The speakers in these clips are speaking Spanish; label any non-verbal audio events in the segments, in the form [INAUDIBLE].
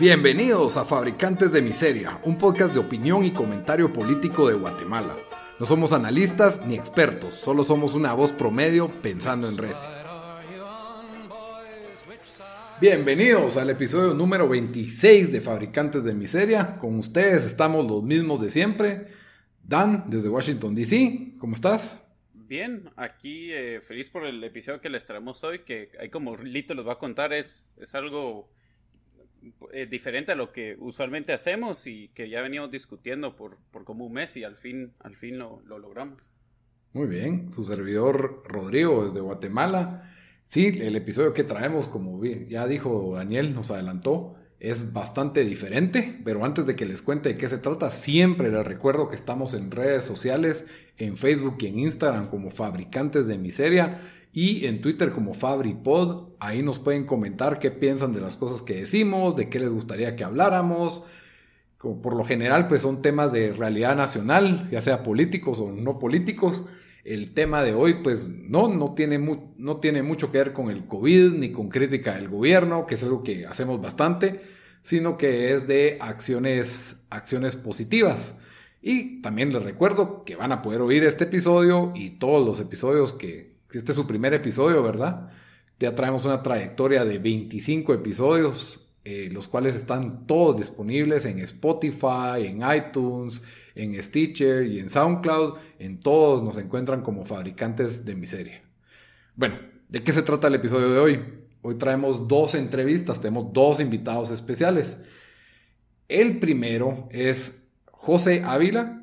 Bienvenidos a Fabricantes de Miseria, un podcast de opinión y comentario político de Guatemala. No somos analistas ni expertos, solo somos una voz promedio pensando en recio. Bienvenidos al episodio número 26 de Fabricantes de Miseria. Con ustedes estamos los mismos de siempre. Dan, desde Washington, D.C., ¿cómo estás? Bien, aquí eh, feliz por el episodio que les traemos hoy, que ahí como Lito les va a contar, es, es algo eh, diferente a lo que usualmente hacemos y que ya veníamos discutiendo por, por como un mes y al fin, al fin lo, lo logramos. Muy bien, su servidor Rodrigo desde Guatemala. Sí, el episodio que traemos, como ya dijo Daniel, nos adelantó, es bastante diferente, pero antes de que les cuente de qué se trata, siempre les recuerdo que estamos en redes sociales, en Facebook y en Instagram como Fabricantes de Miseria y en Twitter como FabriPod. Ahí nos pueden comentar qué piensan de las cosas que decimos, de qué les gustaría que habláramos. Por lo general, pues son temas de realidad nacional, ya sea políticos o no políticos. El tema de hoy, pues no, no tiene, no tiene mucho que ver con el COVID ni con crítica del gobierno, que es algo que hacemos bastante, sino que es de acciones, acciones positivas. Y también les recuerdo que van a poder oír este episodio y todos los episodios que, este es su primer episodio, ¿verdad? Ya traemos una trayectoria de 25 episodios, eh, los cuales están todos disponibles en Spotify, en iTunes, en Stitcher y en SoundCloud. En todos nos encuentran como fabricantes de miseria. Bueno, ¿de qué se trata el episodio de hoy? Hoy traemos dos entrevistas, tenemos dos invitados especiales. El primero es José Ávila,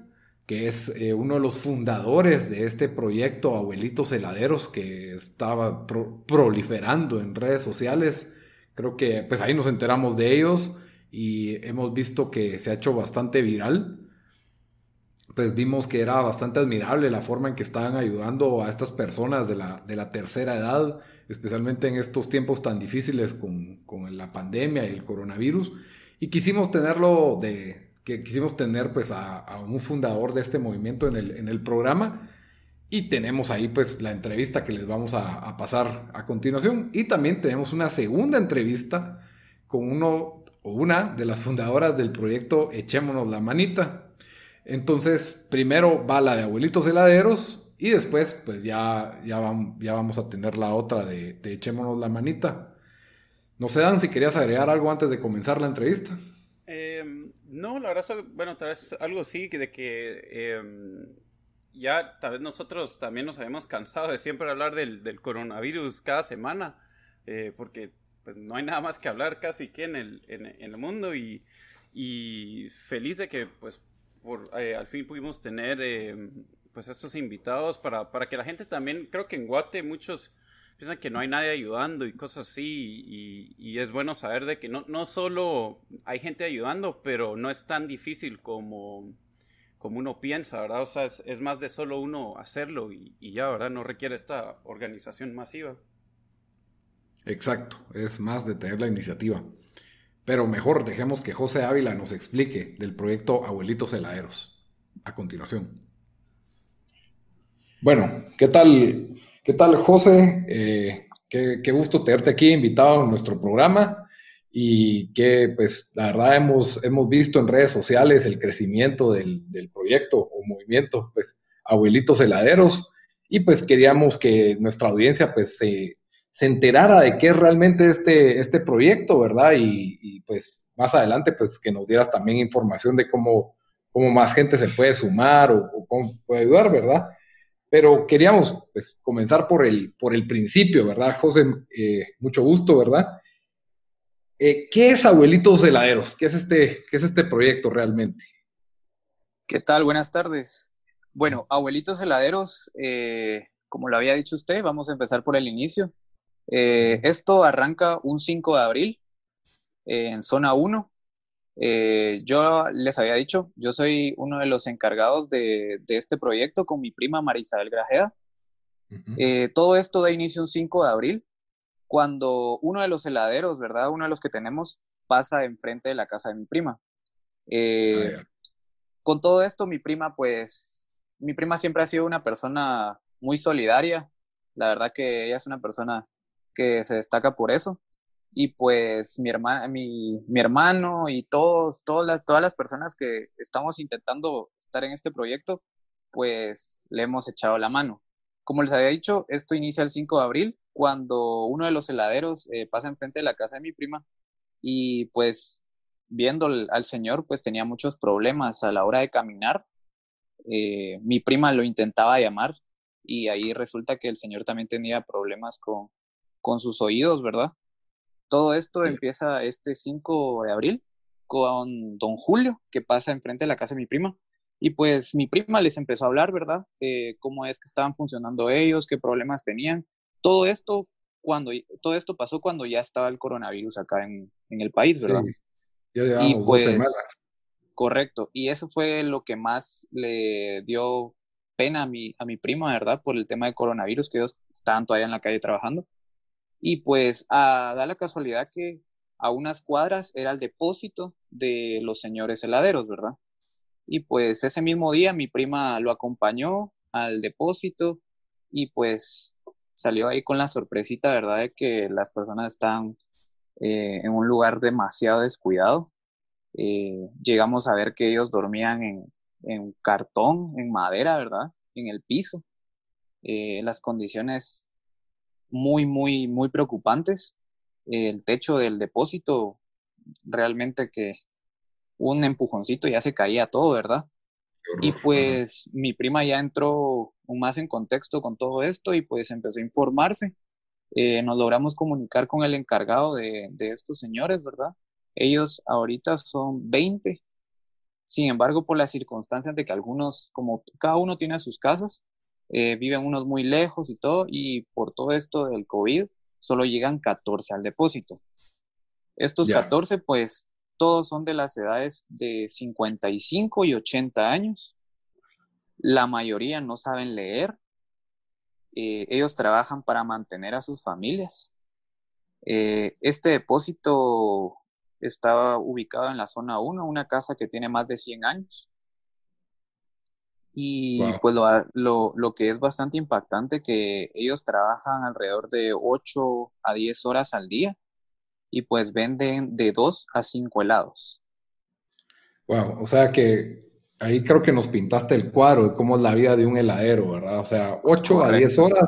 que es eh, uno de los fundadores de este proyecto Abuelitos Heladeros que estaba proliferando en redes sociales. Creo que pues ahí nos enteramos de ellos y hemos visto que se ha hecho bastante viral pues vimos que era bastante admirable la forma en que estaban ayudando a estas personas de la, de la tercera edad, especialmente en estos tiempos tan difíciles con, con, la pandemia y el coronavirus. Y quisimos tenerlo de, que quisimos tener pues a, un fundador de este movimiento en el, en el, programa. Y tenemos ahí pues la entrevista que les vamos a, pasar a continuación. Y también tenemos una segunda entrevista con uno o una de las fundadoras del proyecto Echémonos la Manita, entonces, primero va la de abuelitos heladeros y después, pues ya, ya, vamos, a tener la otra de, echémonos la manita. No sé, Dan, si querías agregar algo antes de comenzar la entrevista. Em, no, la verdad, bueno, tal vez algo sí, de que em, ya tal vez nosotros también nos habíamos cansado de siempre hablar del, coronavirus cada semana, eh, porque pues, no hay nada más que hablar casi que en el, en, el mundo y, y feliz de que pues eh, al fin pudimos tener eh, pues estos invitados para, para, que la gente también, creo que en Guate muchos piensan que no hay nadie ayudando y cosas así y, es bueno saber de que no, no solo hay gente ayudando, pero no es tan difícil como, como uno piensa, ¿verdad? O sea, es, más de solo uno hacerlo y, y ya, ¿verdad? No requiere esta organización masiva. Exacto, es más de tener la iniciativa. Pero mejor dejemos que José Ávila nos explique del proyecto Abuelitos Heladeros. A continuación. Bueno, ¿qué tal? ¿Qué tal, José? Eh, qué, gusto tenerte aquí invitado a nuestro programa y que, pues, la verdad hemos, hemos visto en redes sociales el crecimiento del, proyecto o movimiento, pues, Abuelitos Heladeros y pues queríamos que nuestra audiencia, pues, se se enterara de qué es realmente este, este proyecto, ¿verdad? Y, pues más adelante, pues que nos dieras también información de cómo, cómo más gente se puede sumar o, cómo puede ayudar, ¿verdad? Pero queríamos pues comenzar por el, por el principio, ¿verdad? José, eh, mucho gusto, ¿verdad? Eh, ¿Qué es Abuelitos Heladeros? ¿Qué es, este, ¿Qué es este proyecto realmente? ¿Qué tal? Buenas tardes. Bueno, Abuelitos Heladeros, eh, como lo había dicho usted, vamos a empezar por el inicio. Esto arranca un 5 de abril. en zona 1. Yo les había dicho, yo soy uno de los encargados de, de este proyecto con mi prima Marisabel Grajeda. todo esto da inicio un 5 de abril, cuando uno de los heladeros, ¿verdad? Uno de los que tenemos pasa enfrente de la casa de mi prima. Ah, con todo esto, mi prima, pues, mi prima siempre ha sido una persona muy solidaria. La verdad que ella es una persona que se destaca por eso. Y pues mi, hermana, mi, mi hermano y todos, todas, las, todas las personas que estamos intentando estar en este proyecto, pues le hemos echado la mano. Como les había dicho, esto inicia el 5 de abril, cuando uno de los heladeros eh, pasa enfrente de la casa de mi prima y pues viendo al, señor, pues tenía muchos problemas a la hora de caminar. Eh, mi prima lo intentaba llamar y ahí resulta que el señor también tenía problemas con, con sus oídos, ¿verdad? Todo esto empieza este 5 de abril con don Julio, que pasa enfrente de la casa de mi prima. Y pues mi prima les empezó a hablar, ¿verdad? Eh, cómo es que estaban funcionando ellos, qué problemas tenían. Todo esto, cuando, todo esto pasó cuando ya estaba el coronavirus acá en, en el país, ¿verdad? y pues, Correcto. Y eso fue lo que más le dio pena a mi, a mi prima, ¿verdad? Por el tema de coronavirus, que ellos estaban todavía en la calle trabajando. Y pues a, da la casualidad que a unas cuadras era el depósito de los señores heladeros, ¿verdad? Y pues ese mismo día mi prima lo acompañó al depósito y pues salió ahí con la sorpresita, ¿verdad? De que las personas están eh, en un lugar demasiado descuidado. Eh, llegamos a ver que ellos dormían en, en, cartón, en madera, ¿verdad? En el piso. Eh, las condiciones muy, muy, muy preocupantes. el techo del depósito, realmente que un empujoncito ya se caía todo, ¿verdad? Y pues mi prima ya entró más en contexto con todo esto y pues empezó a informarse eh, nos logramos comunicar con el encargado de, estos señores, ¿verdad? Ellos ahorita son 20. Sin embargo, por las circunstancias de que algunos, como cada uno tiene sus casas, eh, viven unos muy lejos y todo, y por todo esto del COVID, solo llegan 14 al depósito. Estos 14, pues, todos son de las edades de 55 y 80 años. La mayoría no saben leer, eh, ellos trabajan para mantener a sus familias. Eh, este depósito estaba ubicado en la zona 1, una casa que tiene más de 100 años. Y pues lo, lo, que es bastante impactante que ellos trabajan alrededor de 8 a 10 horas al día y pues venden de 2 a 5 helados. Wow, o sea que ahí creo que nos pintaste el cuadro de cómo es la vida de un heladero, ¿verdad? O sea, 8 a 10 horas.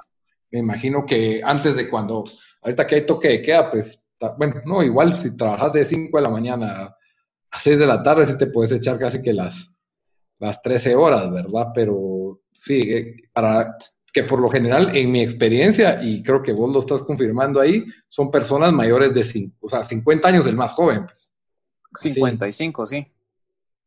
Me imagino que antes de cuando, ahorita que hay toque de queda, pues, bueno, no, igual si trabajas de 5 de la mañana a 6 de la tarde, sí te puedes echar casi que las, las 13 horas, ¿verdad? Pero sí, eh, para que por lo general, en mi experiencia, y creo que vos lo estás confirmando ahí, son personas mayores de 5, o sea, 50 años el más joven, pues. 55, sí.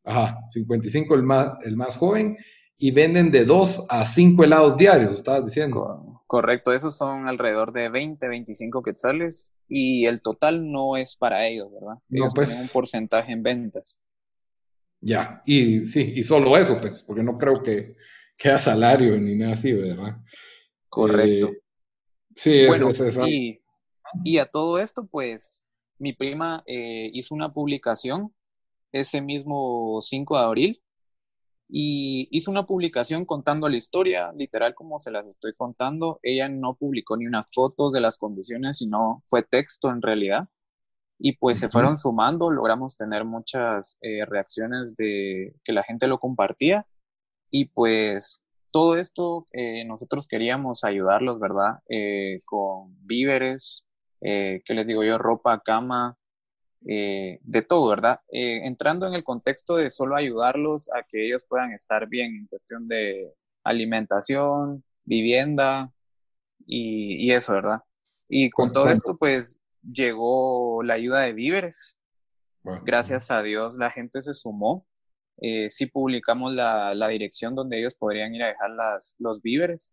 Ajá, 55 el más, el más joven y venden de 2 a 5 helados diarios, estabas diciendo. Correcto, esos son alrededor de 20, 25 quetzales y el total no es para ellos, ¿verdad? Ellos no, pues, tienen un porcentaje en ventas. Ya, y sí, y solo eso, pues, porque no creo que, que salario ni nada así, ¿verdad? Correcto. Eh, sí, bueno, es, es, y, y, a todo esto, pues, mi prima eh, hizo una publicación ese mismo 5 de abril y hizo una publicación contando la historia, literal como se las estoy contando. Ella no publicó ni una foto de las condiciones, sino fue texto en realidad. Y pues se fueron sumando, logramos tener muchas eh, reacciones de que la gente lo compartía. Y pues todo esto eh, nosotros queríamos ayudarlos, ¿verdad? Eh, con víveres, ¿qué les digo yo? Ropa, cama, de todo, ¿verdad? Entrando en el contexto de solo ayudarlos a que ellos puedan estar bien en cuestión de alimentación, vivienda y, eso, ¿verdad? Y con todo esto, pues llegó la ayuda de víveres. Gracias a Dios la gente se sumó. Eh, sí publicamos la, la, dirección donde ellos podrían ir a dejar las, los víveres.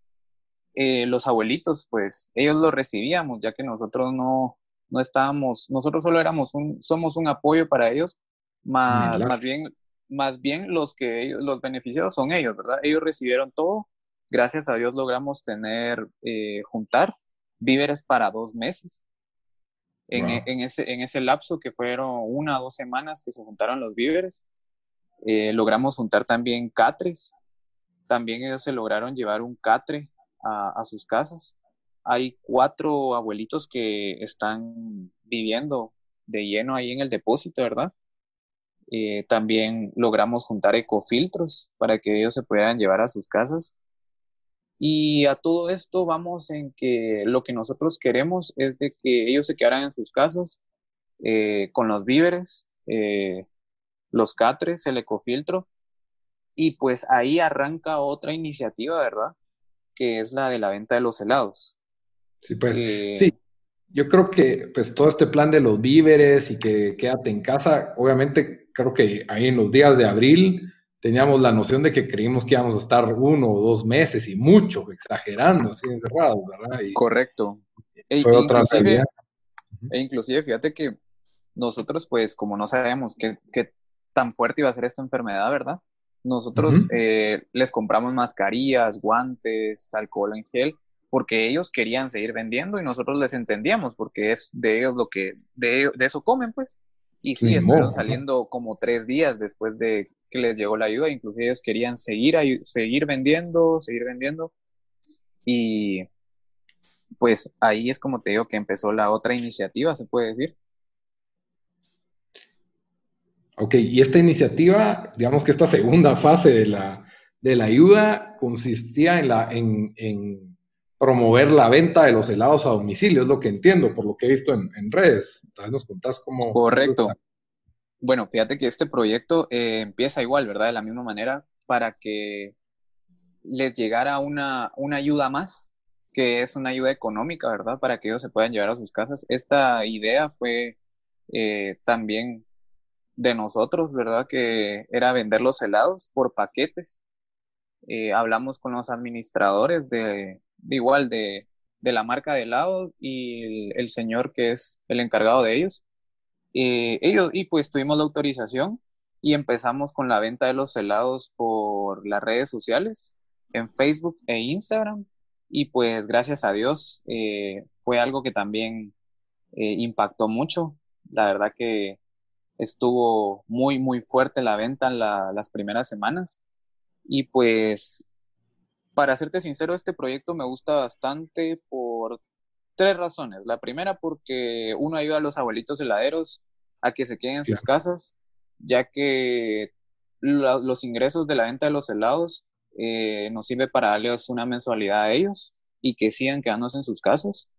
los abuelitos, pues ellos los recibíamos, ya que nosotros no, no estábamos, nosotros solo éramos un, somos un apoyo para ellos, más, más bien, más bien los que ellos, los beneficiados son ellos, ¿verdad? Ellos recibieron todo, gracias a Dios logramos tener, eh, juntar víveres para dos meses. En, en, ese, en ese lapso que fueron una o dos semanas que se juntaron los víveres, eh, logramos juntar también catres. También ellos se lograron llevar un catre a, a sus casas hay cuatro abuelitos que están viviendo de lleno ahí en el depósito, ¿verdad? Eh, también logramos juntar ecofiltros para que ellos se puedan llevar a sus casas. Y a todo esto vamos en que lo que nosotros queremos es de que ellos se quedaran en sus casas eh, con los víveres, eh, los catres, el ecofiltro. Y pues ahí arranca otra iniciativa, ¿verdad? Que es la de la venta de los helados. Sí, pues, eh, sí. Yo creo que pues todo este plan de los víveres y que quédate en casa, obviamente creo que ahí en los días de abril teníamos la noción de que creímos que íbamos a estar uno o dos meses y mucho, exagerando, así encerrados, ¿verdad? Correcto. E, fue otra realidad. E inclusive, fíjate que nosotros, pues, como no sabemos qué, qué, tan fuerte iba a ser esta enfermedad, ¿verdad? Nosotros eh, les compramos mascarillas, guantes, alcohol en gel, porque ellos querían seguir vendiendo y nosotros les entendíamos porque es de ellos lo que, de, de eso comen, pues. Y sí, estuvieron saliendo como tres días después de que les llegó la ayuda, inclusive ellos querían seguir, seguir vendiendo, seguir vendiendo. Y pues ahí es como te digo que empezó la otra iniciativa, se puede decir. Ok, y esta iniciativa, digamos que esta segunda fase de la, de la ayuda consistía en, la, en, en promover la venta de los helados a domicilio, es lo que entiendo por lo que he visto en, redes. Tal nos contás cómo. Correcto. Bueno, fíjate que este proyecto eh, empieza igual, ¿verdad? De la misma manera, para que les llegara una, una ayuda más, que es una ayuda económica, ¿verdad? Para que ellos se puedan llevar a sus casas. Esta idea fue eh, también de nosotros, ¿verdad? Que era vender los helados por paquetes. Eh, hablamos con los administradores de, de igual de, la marca de helado y el, señor que es el encargado de ellos. Eh, ellos, y pues tuvimos la autorización y empezamos con la venta de los helados por las redes sociales, en Facebook e Instagram. Y pues gracias a Dios eh, fue algo que también eh, impactó mucho. La verdad que estuvo muy, muy fuerte la venta en las primeras semanas. Y pues para serte sincero, este proyecto me gusta bastante por tres razones. La primera, porque uno ayuda a los abuelitos heladeros a que se queden en sus casas, ya que los ingresos de la venta de los helados eh, nos sirve para darles una mensualidad a ellos y que sigan quedándose en sus casas.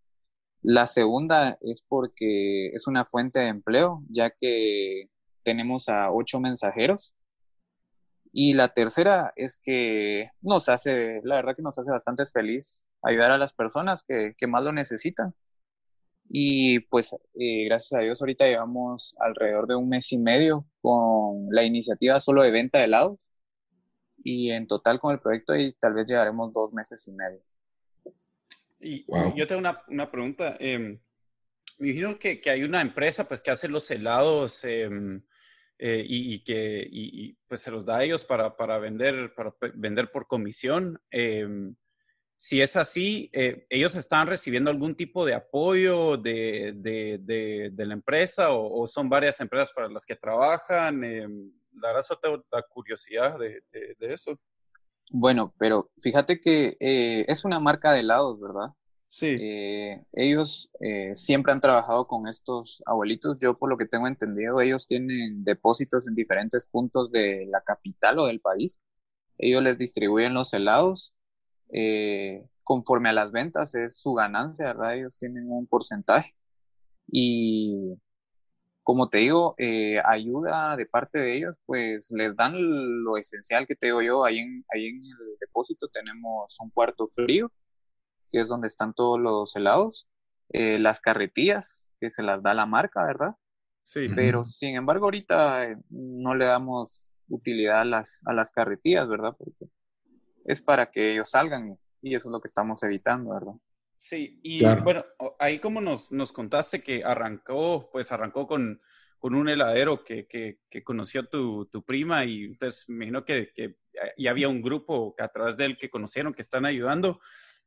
La segunda es porque es una fuente de empleo, ya que tenemos a ocho mensajeros y la tercera es que nos hace, la verdad que nos hace bastante feliz ayudar a las personas que, que más lo necesitan. Y pues eh, gracias a Dios ahorita llevamos alrededor de un mes y medio con la iniciativa solo de venta de helados. Y en total con el proyecto y tal vez llevaremos dos meses y medio. Y yo tengo una, una pregunta. Eh, me imagino que, que, hay una empresa pues que hace los helados. Eh, eh, y, que y, pues se los da a ellos para, para vender, para vender por comisión. Si es así, eh, ¿ellos están recibiendo algún tipo de apoyo de, de, de, la empresa o, son varias empresas para las que trabajan? Eh, la verdad, solo tengo la curiosidad de, eso. Bueno, pero fíjate que es una marca de helados, ¿verdad? Sí. Eh, ellos eh, siempre han trabajado con estos abuelitos. Yo, por lo que tengo entendido, ellos tienen depósitos en diferentes puntos de la capital o del país. Ellos les distribuyen los helados. Eh, conforme a las ventas es su ganancia, ¿verdad? Ellos tienen un porcentaje. Y como te digo, ayuda de parte de ellos, pues les dan lo esencial que te digo yo. Ahí en, ahí en el depósito tenemos un cuarto frío que es donde están todos los helados, eh, las carretillas, que se las da la marca, ¿verdad? Sí. Pero sin embargo, ahorita eh, no le damos utilidad a las, a las carretillas, ¿verdad? Porque es para que ellos salgan y eso es lo que estamos evitando, ¿verdad? Sí, y bueno, ahí como nos, nos contaste que arrancó, pues arrancó con, con un heladero que, que, que conoció tu, tu, prima y entonces me imagino que, que, ya había un grupo a través de él que conocieron, que están ayudando,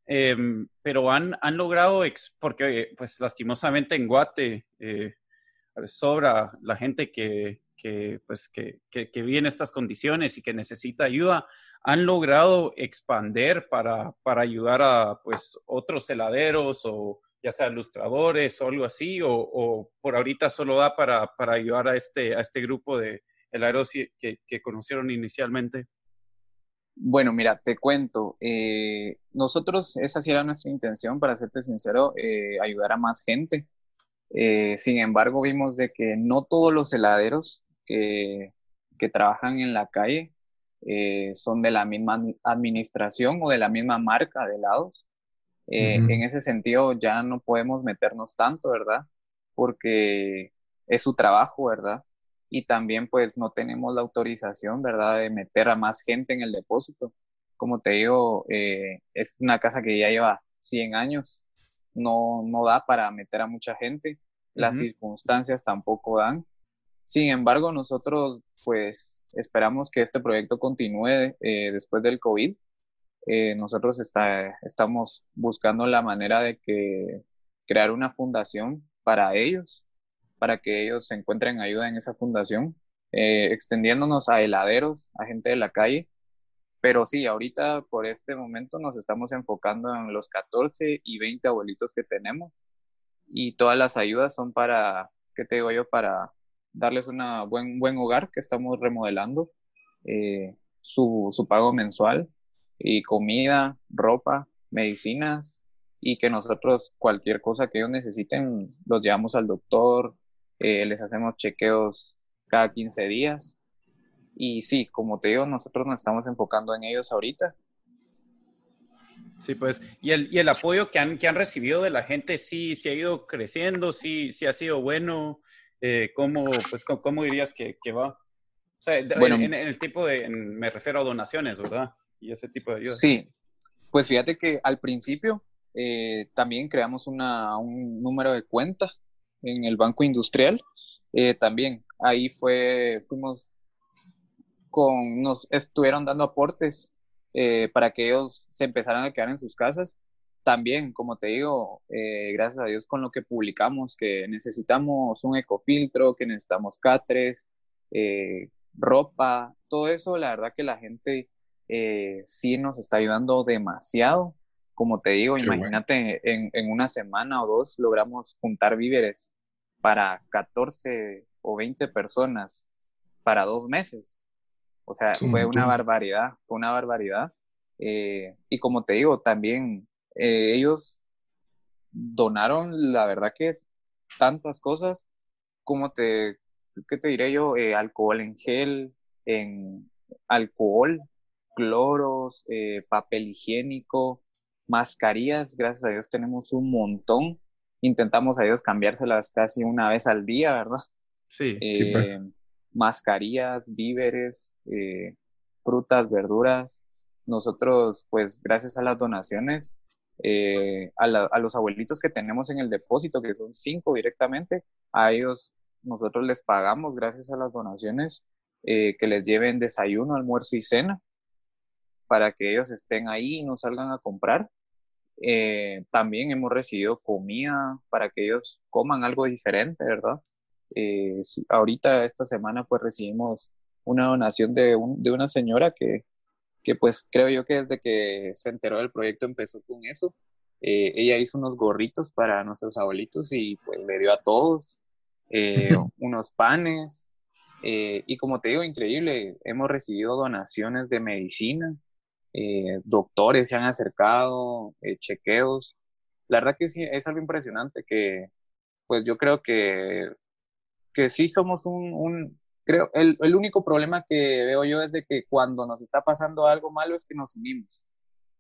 em, pero han, han logrado, porque pues lastimosamente en Guate eh, sobra la gente que, que, pues, que, que, que, vive en estas condiciones y que necesita ayuda, han logrado expander para, para ayudar a pues, otros heladeros o ya sea ilustradores o algo así, o, por ahorita solo da para, para, ayudar a este, a este grupo de heladeros que, que conocieron inicialmente? Bueno, mira, te cuento. Eh, nosotros, esa sí era nuestra intención, para serte sincero, eh, ayudar a más gente. Eh, sin embargo, vimos de que no todos los heladeros que, que trabajan en la calle eh, son de la misma administración o de la misma marca de helados. Eh, en ese sentido ya no podemos meternos tanto, ¿verdad? Porque es su trabajo, ¿verdad? Y también pues no tenemos la autorización, ¿verdad? De meter a más gente en el depósito. Como te digo, eh, es una casa que ya lleva 100 años, no, no da para meter a mucha gente, las circunstancias tampoco dan. Sin embargo, nosotros pues esperamos que este proyecto continúe eh, después del COVID. Eh, nosotros está, estamos buscando la manera de que crear una fundación para ellos, para que ellos se encuentren ayuda en esa fundación, eh, extendiéndonos a heladeros, a gente de la calle. Pero sí, ahorita por este momento nos estamos enfocando en los 14 y 20 abuelitos que tenemos y todas las ayudas son para, ¿qué te digo yo? Para darles un buen, buen hogar que estamos remodelando, eh, su, su, pago mensual y comida, ropa, medicinas y que nosotros cualquier cosa que ellos necesiten los llevamos al doctor, eh, les hacemos chequeos cada 15 días y sí, como te digo, nosotros nos estamos enfocando en ellos ahorita. Sí, pues, y el, y el apoyo que han, que han recibido de la gente sí, sí ha ido creciendo, sí, sí ha sido bueno. Eh, ¿cómo, pues, ¿cómo dirías que, que va? O sea, bueno, en, el tipo de, me refiero a donaciones, ¿verdad? Y ese tipo de ayuda. Sí, pues fíjate que al principio eh, también creamos una, un número de cuenta en el Banco Industrial. Eh, también ahí fue, fuimos con, nos estuvieron dando aportes eh, para que ellos se empezaran a quedar en sus casas también, como te digo, eh, gracias a Dios con lo que publicamos, que necesitamos un ecofiltro, que necesitamos catres, eh, ropa, todo eso, la verdad que la gente eh, sí nos está ayudando demasiado. Como te digo, imagínate, en, en, una semana o dos logramos juntar víveres para 14 o 20 personas para dos meses. O sea, fue una barbaridad, fue una barbaridad. y como te digo, también eh, ellos donaron, la verdad que tantas cosas, como te, ¿qué te diré yo? Eh, alcohol en gel, en alcohol, cloros, eh, papel higiénico, mascarillas, gracias a Dios tenemos un montón. Intentamos a ellos cambiárselas casi una vez al día, ¿verdad? Sí. Pues. Mascarillas, víveres, frutas, verduras. Nosotros, pues, gracias a las donaciones, eh, a, los abuelitos que tenemos en el depósito, que son cinco directamente, a ellos nosotros les pagamos gracias a las donaciones eh, que les lleven desayuno, almuerzo y cena para que ellos estén ahí y no salgan a comprar. Eh, también hemos recibido comida para que ellos coman algo diferente, ¿verdad? ahorita esta semana pues recibimos una donación de, de una señora que que pues creo yo que desde que se enteró del proyecto empezó con eso. Eh, ella hizo unos gorritos para nuestros abuelitos y pues le dio a todos eh, unos panes. Eh, y como te digo, increíble, hemos recibido donaciones de medicina, doctores se han acercado, chequeos. La verdad que sí, es algo impresionante que pues yo creo que, que sí somos un, creo, el, el, único problema que veo yo es de que cuando nos está pasando algo malo es que nos unimos.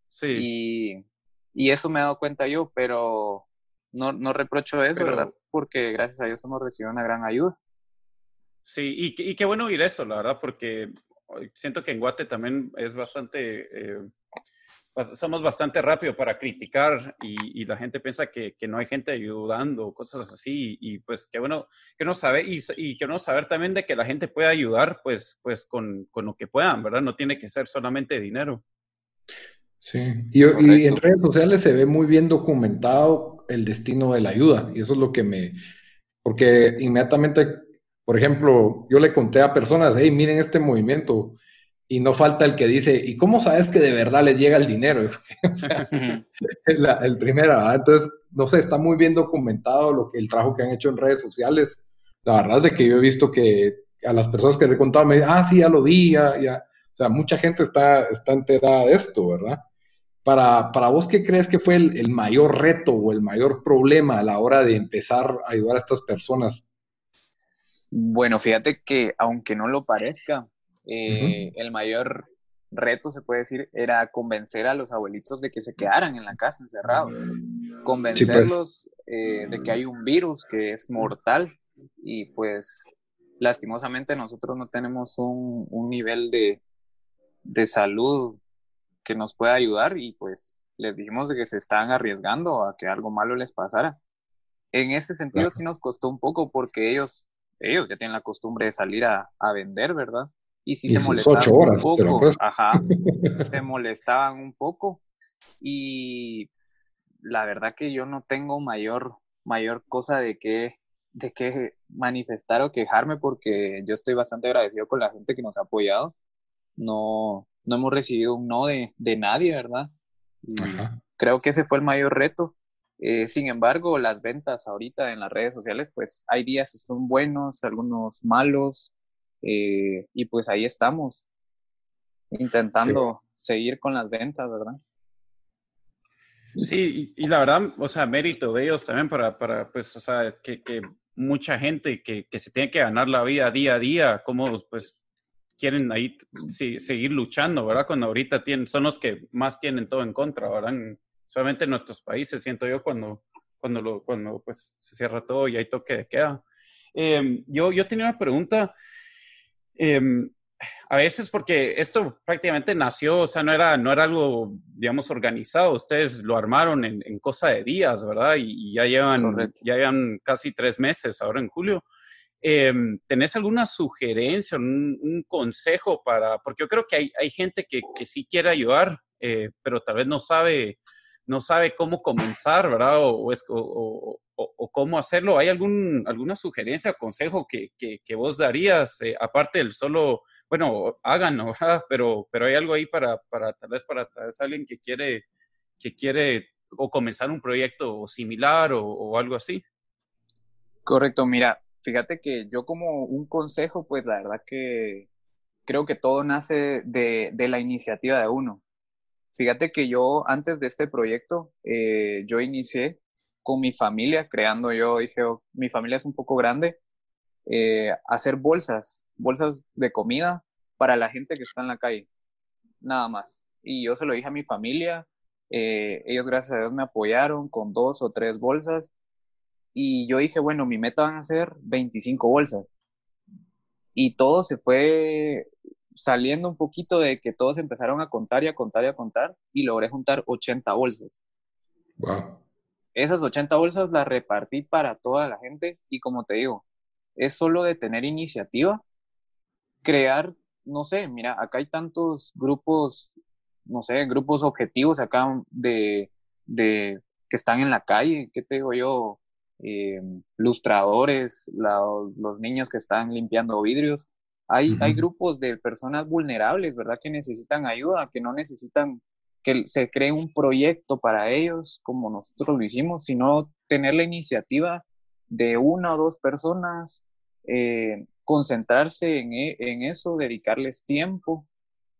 Sí. Y, y eso me he dado cuenta yo, pero no, no reprocho eso, ¿verdad? Porque gracias a Dios hemos recibido una gran ayuda. Sí, y, y qué bueno oír eso, la verdad, porque siento que en Guate también es bastante, eh, somos bastante rápido para criticar y, la gente piensa que, no hay gente ayudando, cosas así, y, pues que bueno, que no sabe, y, que no saber también de que la gente puede ayudar pues, pues con, lo que puedan, ¿verdad? No tiene que ser solamente dinero. Sí, y, y, en redes sociales se ve muy bien documentado el destino de la ayuda, y eso es lo que me, porque inmediatamente, por ejemplo, yo le conté a personas, hey, miren este movimiento, y no falta el que dice, ¿y cómo sabes que de verdad les llega el dinero? [LAUGHS] o sea, [LAUGHS] el primero, entonces, no sé, está muy bien documentado lo que el trabajo que han hecho en redes sociales. La verdad es de que yo he visto que a las personas que le he contado me dicen, ah, sí, ya lo vi, ya, ya. O sea, mucha gente está, está enterada de esto, ¿verdad? Para, para vos, ¿qué crees que fue el, el mayor reto o el mayor problema a la hora de empezar a ayudar a estas personas? Bueno, fíjate que aunque no lo parezca, eh, el mayor reto, se puede decir, era convencer a los abuelitos de que se quedaran en la casa encerrados. Pues. Convencerlos eh, de que hay un virus que es mortal y pues lastimosamente nosotros no tenemos un, nivel de, de, salud que nos pueda ayudar y pues les dijimos de que se estaban arriesgando a que algo malo les pasara. En ese sentido sí nos costó un poco porque ellos, ellos ya tienen la costumbre de salir a, a vender, ¿verdad? Y sí se molestaban un poco, ajá, [LAUGHS] se molestaban un poco y la verdad que yo no tengo mayor, mayor cosa de que, de que manifestar o quejarme porque yo estoy bastante agradecido con la gente que nos ha apoyado. No, no hemos recibido un no de, de nadie, ¿verdad? Creo que ese fue el mayor reto. Eh, sin embargo, las ventas ahorita en las redes sociales, pues hay días que son buenos, algunos malos, eh, y pues ahí estamos, intentando seguir con las ventas, ¿verdad? Sí, y, la verdad, o sea, mérito de ellos también para, para pues, o sea, que, que mucha gente que, que, se tiene que ganar la vida día a día, como pues quieren ahí sí, seguir luchando, ¿verdad? Cuando ahorita tienen, son los que más tienen todo en contra, ¿verdad? solamente en nuestros países, siento yo, cuando, cuando, lo, cuando pues, se cierra todo y hay toque de queda. Eh, yo, yo tenía una pregunta, Em, a veces porque esto prácticamente nació, o sea, no era, no era algo, digamos, organizado, ustedes lo armaron en, cosa de días, ¿verdad? Y, ya, llevan, ya llevan casi tres meses ahora en julio. Em, ¿Tenés alguna sugerencia, un, consejo para, porque yo creo que hay, hay gente que, que sí quiere ayudar, eh, pero tal vez no sabe, no sabe cómo comenzar, ¿verdad? O, o, cómo hacerlo. ¿Hay algún, alguna sugerencia o consejo que, que, vos darías, eh, aparte del solo, bueno, háganlo, [LAUGHS] ¿verdad? Pero, pero hay algo ahí para, para tal vez para tal vez alguien que quiere, que quiere o comenzar un proyecto similar o algo así? Correcto, mira, fíjate que yo como un consejo, pues la verdad que creo que todo nace de, de la iniciativa de uno. Fíjate que yo antes de este proyecto, eh, yo inicié con mi familia, creando yo, dije, oh, mi familia es un poco grande, eh, hacer bolsas, bolsas de comida para la gente que está en la calle, nada más. Y yo se lo dije a mi familia, eh, ellos gracias a Dios me apoyaron con dos o tres bolsas y yo dije, bueno, mi meta van a ser 25 bolsas. Y todo se fue saliendo un poquito de que todos empezaron a contar y a contar y a contar y logré juntar 80 bolsas. Wow. Esas 80 bolsas las repartí para toda la gente y como te digo, es solo de tener iniciativa, crear, no sé, mira, acá hay tantos grupos, no sé, grupos objetivos acá de, de que están en la calle, ¿qué te digo yo? Eh, lustradores, los niños que están limpiando vidrios. Hay, hay grupos de personas vulnerables, ¿verdad? Que necesitan ayuda, que no necesitan que se cree un proyecto para ellos, como nosotros lo hicimos, sino tener la iniciativa de una o dos personas, eh, concentrarse en, e, en, eso, dedicarles tiempo.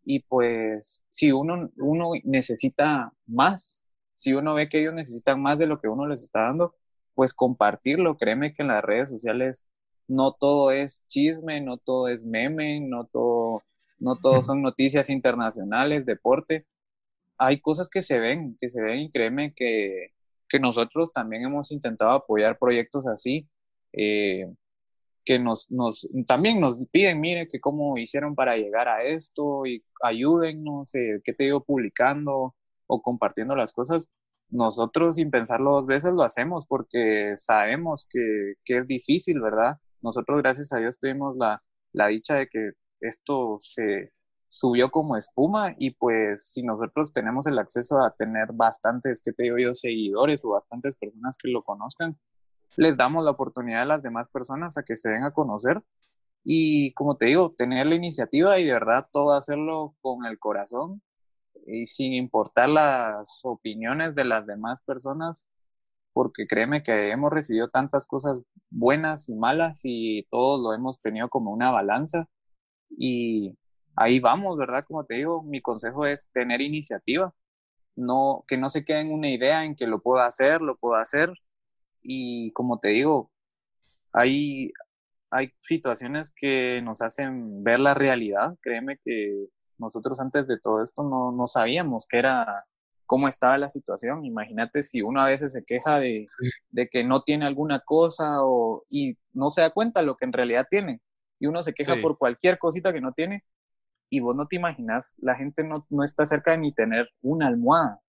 Y pues si uno, uno necesita más, si uno ve que ellos necesitan más de lo que uno les está dando, pues compartirlo. Créeme que en las redes sociales no todo es chisme, no todo es meme, no todo, no todo son noticias internacionales, deporte. Hay cosas que se ven, que se ven y créeme que, que nosotros también hemos intentado apoyar proyectos así, eh, que nos, nos, también nos piden, mire, que cómo hicieron para llegar a esto y ayúdennos, eh, qué te digo publicando o compartiendo las cosas, nosotros sin pensarlo dos veces lo hacemos porque sabemos que, que es difícil, ¿verdad? Nosotros, gracias a Dios, tuvimos la, la dicha de que esto se subió como espuma y pues si nosotros tenemos el acceso a tener bastantes, que te digo yo, seguidores o bastantes personas que lo conozcan, les damos la oportunidad a las demás personas a que se den a conocer y como te digo, tener la iniciativa y de verdad todo hacerlo con el corazón y sin importar las opiniones de las demás personas, porque créeme que hemos recibido tantas cosas buenas y malas y todos lo hemos tenido como una balanza y ahí vamos, ¿verdad? Como te digo, mi consejo es tener iniciativa, no que no se quede en una idea en que lo pueda hacer, lo puedo hacer y como te digo, hay hay situaciones que nos hacen ver la realidad, créeme que nosotros antes de todo esto no, no sabíamos qué era cómo estaba la situación. Imagínate si uno a veces se queja de, de, que no tiene alguna cosa o, y no se da cuenta lo que en realidad tiene. Y uno se queja por cualquier cosita que no tiene y vos no te imaginas, la gente no, no está cerca de ni tener una almohada.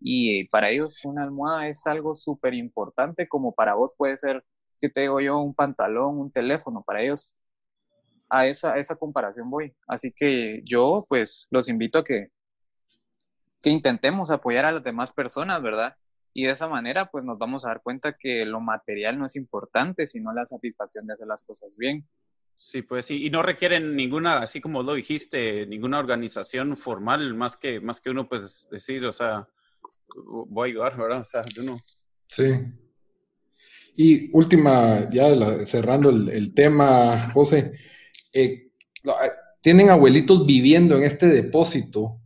Y para ellos una almohada es algo súper importante como para vos puede ser, que te digo yo, un pantalón, un teléfono. Para ellos a esa, a esa comparación voy. Así que yo pues los invito a que que intentemos apoyar a las demás personas, ¿verdad? Y de esa manera, pues nos vamos a dar cuenta que lo material no es importante, sino la satisfacción de hacer las cosas bien. Sí, pues sí, y no requieren ninguna, así como lo dijiste, ninguna organización formal, más que, más que uno, pues decir, o sea, voy a ayudar, ¿verdad? O sea, uno. Sí. Y última, ya cerrando el, tema, José, eh, tienen abuelitos viviendo en este depósito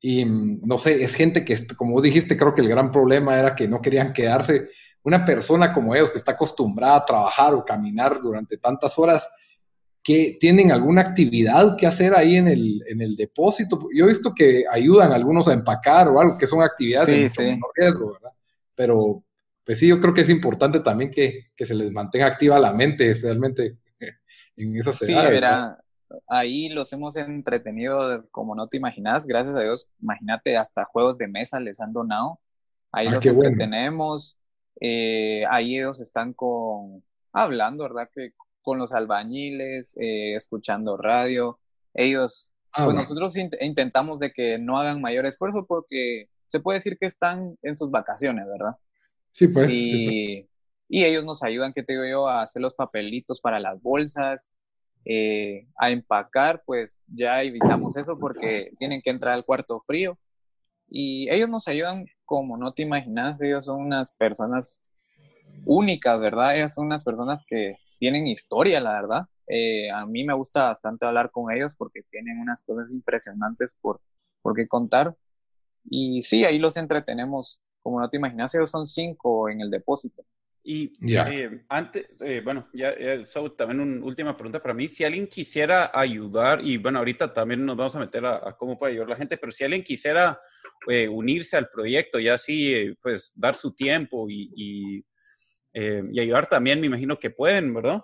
y mm, no sé, es gente que, como dijiste, creo que el gran problema era que no querían quedarse. Una persona como ellos que está acostumbrada a trabajar o caminar durante tantas horas, que tienen alguna actividad que hacer ahí en el, en el depósito. Yo he visto que ayudan algunos a empacar o algo, que son actividades de riesgo, ¿verdad? Pero, pues sí, yo creo que es importante también que, que se les mantenga activa la mente, especialmente [LAUGHS] en esas sí, edades ahí los hemos entretenido como no te imaginas, gracias a Dios, imagínate, hasta juegos de mesa les han donado, ahí ah, los entretenemos, eh, ahí ellos están con, hablando, ¿verdad? Que con los albañiles, eh, escuchando radio, ellos, ah, pues nosotros intentamos de que no hagan mayor esfuerzo porque se puede decir que están en sus vacaciones, ¿verdad? Sí, pues. Y, pues. y ellos nos ayudan, ¿qué te digo yo?, a hacer los papelitos para las bolsas, eh, a empacar, pues ya evitamos eso porque tienen que entrar al cuarto frío. Y ellos nos ayudan como no te imaginas, ellos son unas personas únicas, ¿verdad? Ellos son unas personas que tienen historia, la verdad. Eh, a mí me gusta bastante hablar con ellos porque tienen unas cosas impresionantes por, por qué contar. Y sí, ahí los entretenemos, como no te imaginas, ellos son cinco en el depósito. Y eh, antes, eh, bueno, ya, también una última pregunta para mí. Si alguien quisiera ayudar, y bueno, ahorita también nos vamos a meter a, cómo puede ayudar la gente, pero si alguien quisiera eh, unirse al proyecto y así, pues dar su tiempo y, y, y, ayudar también, me imagino que pueden, ¿verdad?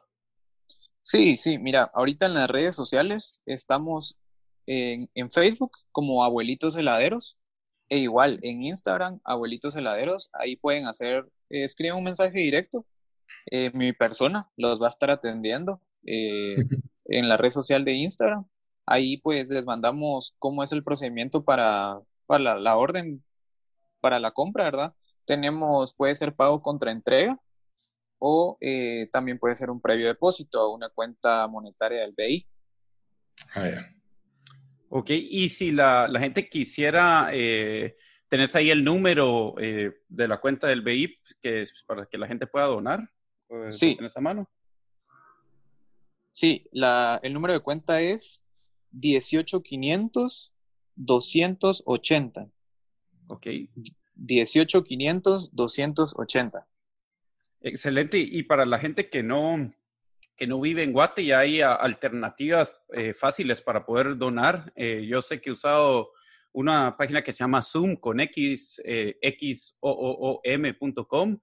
Sí, sí, mira, ahorita en las redes sociales estamos en, en Facebook como Abuelitos Heladeros e igual en Instagram, Abuelitos Heladeros, ahí pueden hacer eh, escriben un mensaje directo. Eh, mi persona los va a estar atendiendo eh, en la red social de Instagram. Ahí pues les mandamos cómo es el procedimiento para, para la, orden, para la compra, ¿verdad? Tenemos, puede ser pago contra entrega o también puede ser un previo depósito a una cuenta monetaria del BI. Ah, Ok, y si la, la gente quisiera ¿Tenés ahí el número eh, de la cuenta del BIP que es para que la gente pueda donar? Sí. ¿Tienes a mano? Sí, la, el número de cuenta es 18500 280. Ok. 18500 280. Excelente. Y para la gente que no, que no vive en Guate, ya hay alternativas eh, fáciles para poder donar. Eh, yo sé que he usado una página que se llama Zoom con X, eh, xoom.com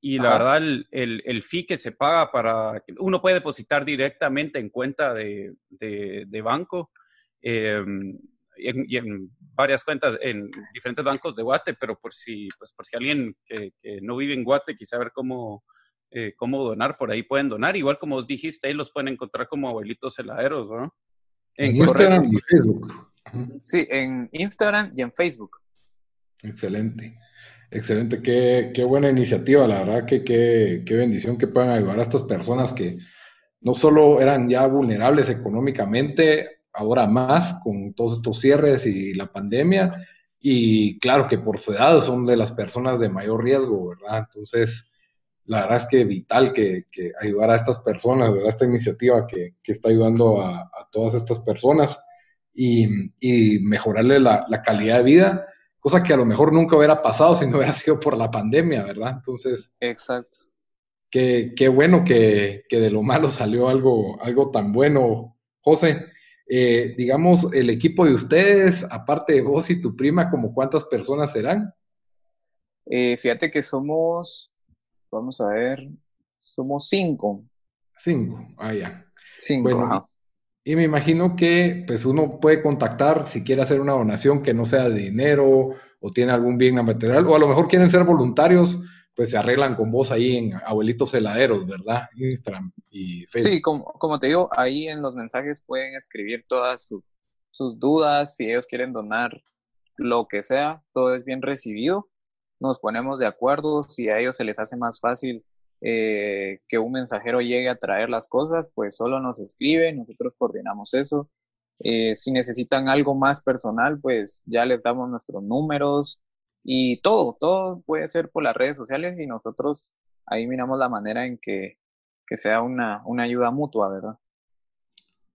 y la verdad el, el, el, fee que se paga para, uno puede depositar directamente en cuenta de, de, banco. Em, y en, varias cuentas en diferentes bancos de Guate, pero por si, pues por si alguien que, no vive en Guate quisiera ver cómo, eh, cómo donar, por ahí pueden donar. Igual como os dijiste, ahí los pueden encontrar como abuelitos heladeros, ¿no? En, Instagram y Facebook. Sí, en Instagram y en Facebook. Excelente. Excelente, qué, qué buena iniciativa, la verdad que qué, qué bendición que puedan ayudar a estas personas que no solo eran ya vulnerables económicamente, ahora más con todos estos cierres y la pandemia. Y claro que por su edad son de las personas de mayor riesgo, ¿verdad? Entonces, la verdad es que vital que, que ayudar a estas personas, ¿verdad? Esta iniciativa que, que está ayudando a, todas estas personas y, y mejorarle la, la, calidad de vida, cosa que a lo mejor nunca hubiera pasado si no hubiera sido por la pandemia, ¿verdad? Entonces. Exacto. Qué, qué bueno que, que de lo malo salió algo, algo tan bueno, José. Eh, digamos, el equipo de ustedes, aparte de vos y tu prima, ¿como cuántas personas serán? Eh, fíjate que somos, vamos a ver, somos cinco. Cinco, ah, ya. Cinco, bueno, Y me imagino que pues uno puede contactar si quiere hacer una donación que no sea de dinero o tiene algún bien material, o a lo mejor quieren ser voluntarios pues se arreglan con vos ahí en Abuelitos Heladeros, ¿verdad? Instagram y Facebook. Sí, como, como te digo, ahí en los mensajes pueden escribir todas sus, sus dudas, si ellos quieren donar lo que sea, todo es bien recibido. Nos ponemos de acuerdo, si a ellos se les hace más fácil eh, que un mensajero llegue a traer las cosas, pues solo nos escribe, nosotros coordinamos eso. Eh, si necesitan algo más personal, pues ya les damos nuestros números, y todo, todo puede ser por las redes sociales y nosotros ahí miramos la manera en que, sea una, ayuda mutua, ¿verdad?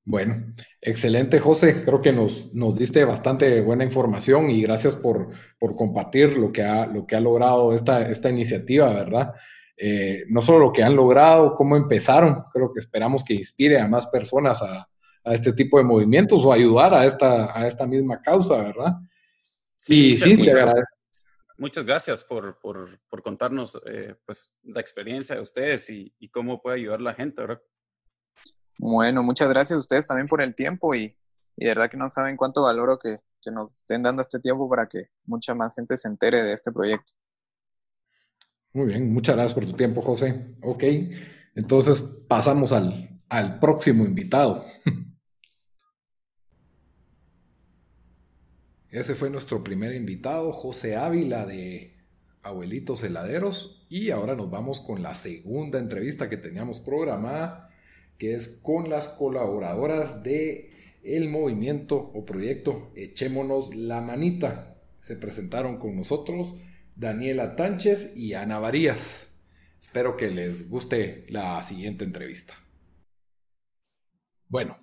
Bueno, excelente, José. Creo que nos, nos diste bastante buena información y gracias por, compartir lo que ha, lo que ha logrado esta, esta iniciativa, ¿verdad? Eh, no solo lo que han logrado, cómo empezaron, creo que esperamos que inspire a más personas a, este tipo de movimientos o ayudar a esta, a esta misma causa, ¿verdad? Sí, sí, te agradezco muchas gracias por, contarnos eh, pues, la experiencia de ustedes y, cómo puede ayudar la gente, ¿verdad? Bueno, muchas gracias a ustedes también por el tiempo y, de verdad que no saben cuánto valoro que, nos estén dando este tiempo para que mucha más gente se entere de este proyecto. Muy bien, muchas gracias por tu tiempo, José. Ok, entonces pasamos al, al próximo invitado. [LAUGHS] Ese fue nuestro primer invitado, José Ávila de Abuelitos Heladeros. Y ahora nos vamos con la segunda entrevista que teníamos programada, que es con las colaboradoras de el movimiento o proyecto Echémonos la Manita. Se presentaron con nosotros Daniela Tánchez y Ana Varías. Espero que les guste la siguiente entrevista. Bueno,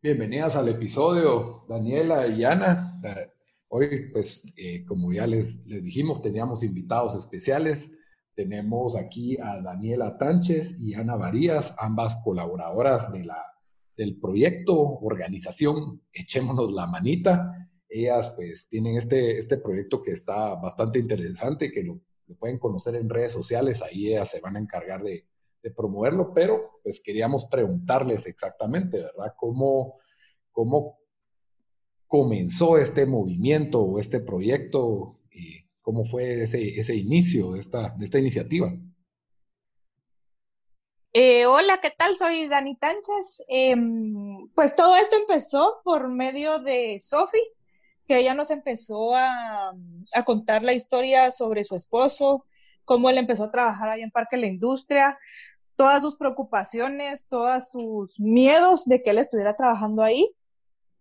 Bienvenidas al episodio, Daniela y Ana. Eh, hoy, pues, eh, como ya les, les dijimos, teníamos invitados especiales. Tenemos aquí a Daniela Tánchez y Ana Varías, ambas colaboradoras de la, del proyecto, organización Echémonos la Manita. Ellas, pues, tienen este, este proyecto que está bastante interesante, que lo, pueden conocer en redes sociales. Ahí ellas se van a encargar de, promoverlo, pero pues queríamos preguntarles exactamente, ¿verdad? ¿Cómo, cómo comenzó este movimiento o este proyecto y cómo fue ese, ese inicio de esta, de esta iniciativa? Eh, hola, ¿qué tal? Soy Dani Tánchez. Em, pues todo esto empezó por medio de Sofi, que ella nos empezó a, a, contar la historia sobre su esposo, cómo él empezó a trabajar ahí en Parque La Industria, todas sus preocupaciones, todos sus miedos de que él estuviera trabajando ahí.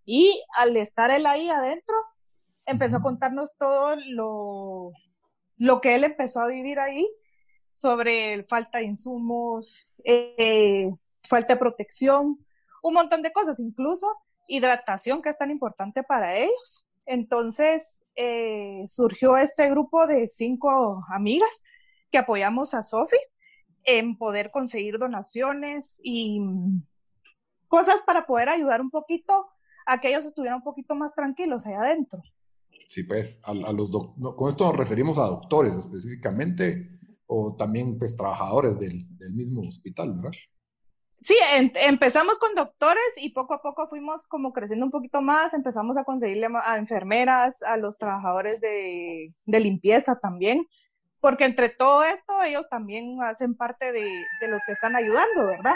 Y al estar él ahí adentro, empezó a contarnos todo lo, lo que él empezó a vivir ahí sobre falta de insumos, eh, falta de protección, un montón de cosas, incluso hidratación, que es tan importante para ellos. Entonces eh, surgió este grupo de cinco amigas que apoyamos a Sofi en poder conseguir donaciones y cosas para poder ayudar un poquito a que ellos estuvieran un poquito más tranquilos allá adentro. Sí, pues, a, los con esto nos referimos a doctores específicamente o también pues trabajadores del, del mismo hospital, ¿verdad? Sí, empezamos con doctores y poco a poco fuimos como creciendo un poquito más, empezamos a conseguirle a enfermeras, a los trabajadores de, limpieza también, porque entre todo esto ellos también hacen parte de, los que están ayudando, ¿verdad?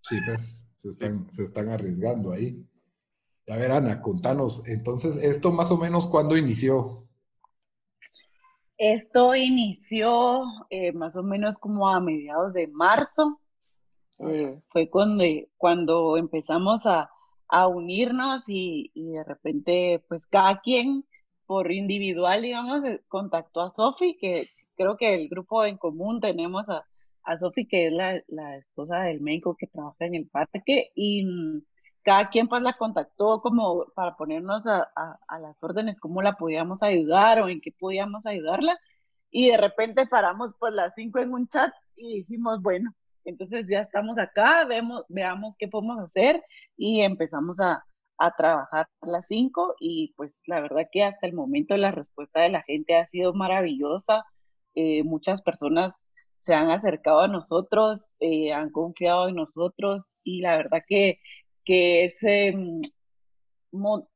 Sí, pues se están, se están arriesgando ahí. A ver, Ana, contanos, entonces, ¿esto más o menos cuándo inició? Esto inició eh, más o menos como a mediados de marzo eh, fue cuando, cuando empezamos a, unirnos y, de repente, pues cada quien por individual, digamos, eh, contactó a Sofi, que creo que el grupo en común tenemos a, a Sofi, que es la, esposa del médico que trabaja en el parque, y mm, cada quien pues la contactó como para ponernos a, a, las órdenes, cómo la podíamos ayudar o en qué podíamos ayudarla. Y de repente paramos pues las cinco en un chat y dijimos, bueno, entonces ya estamos acá, vemos, veamos qué podemos hacer y empezamos a, trabajar las cinco y pues la verdad que hasta el momento la respuesta de la gente ha sido maravillosa. Eh, muchas personas se han acercado a nosotros, eh, han confiado en nosotros y la verdad que, que es, em,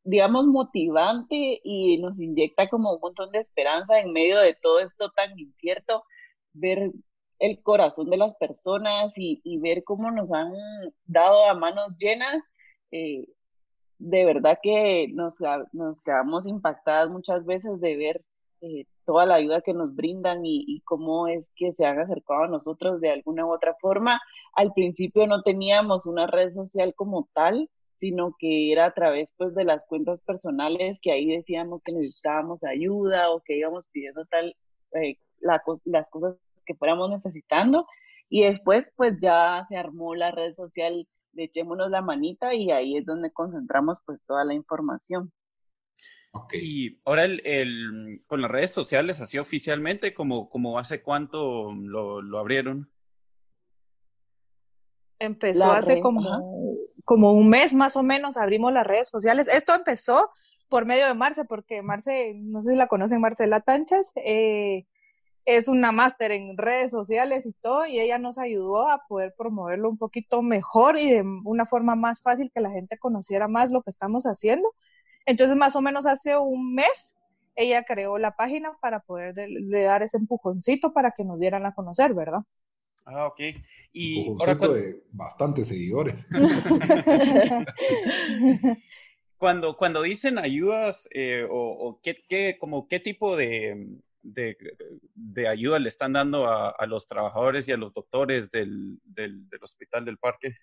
digamos, motivante y nos inyecta como un montón de esperanza en medio de todo esto tan incierto, ver el corazón de las personas y, ver cómo nos han dado a manos llenas, eh, de verdad que nos, nos, quedamos impactadas muchas veces de ver eh, toda la ayuda que nos brindan y, cómo es que se han acercado a nosotros de alguna u otra forma. Al principio no teníamos una red social como tal, sino que era a través pues de las cuentas personales que ahí decíamos que necesitábamos ayuda o que íbamos pidiendo tal eh, las cosas que fuéramos necesitando. Y después, pues ya se armó la red social de Echémonos la Manita y ahí es donde concentramos pues toda la información. Y ahora el, con las redes sociales, así oficialmente, como, como hace cuánto lo, abrieron? Empezó hace como, como un mes más o menos, abrimos las redes sociales. Esto empezó por medio de Marce, porque Marce, no sé si la conocen, Marcela Tánchez, eh, es una máster en redes sociales y todo, y ella nos ayudó a poder promoverlo un poquito mejor y de una forma más fácil que la gente conociera más lo que estamos haciendo. Entonces, más o menos hace un mes, ella creó la página para poder le dar ese empujoncito para que nos dieran a conocer, ¿verdad? Ah, ok. Y ahora de bastantes seguidores. [LAUGHS] cuando, cuando dicen ayudas, eh, o, qué, qué, como qué tipo de, de, ayuda le están dando a, los trabajadores y a los doctores del, hospital del parque?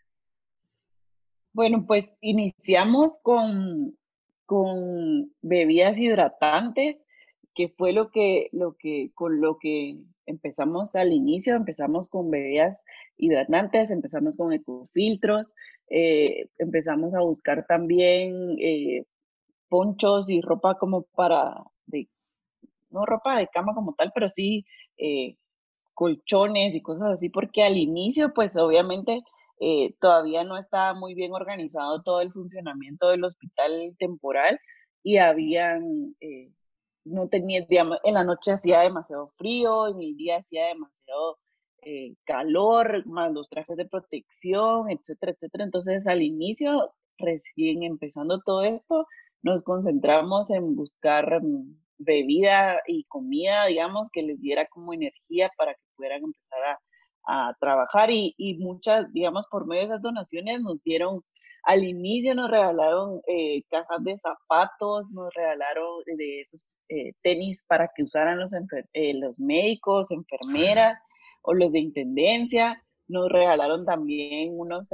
Bueno, pues iniciamos con, con bebidas hidratantes, que fue lo que, lo que, con lo que empezamos al inicio, empezamos con bebidas hidratantes, empezamos con ecofiltros, eh, empezamos a buscar también eh, ponchos y ropa como para de no ropa de cama como tal, pero sí eh, colchones y cosas así, porque al inicio, pues obviamente eh, todavía no estaba muy bien organizado todo el funcionamiento del hospital temporal y habían, eh, no tenía, en la noche hacía demasiado frío, en el día hacía demasiado calor, más los trajes de protección, etcétera, etcétera. Entonces al inicio, recién empezando todo esto, nos concentramos en buscar mm, bebida y comida, digamos, que les diera como energía para que pudieran empezar a, trabajar y, muchas, digamos, por medio de esas donaciones nos dieron, al inicio nos regalaron eh, cajas de zapatos, nos regalaron de esos eh, tenis para que usaran los, eh, los médicos, enfermeras o los de intendencia, nos regalaron también unos,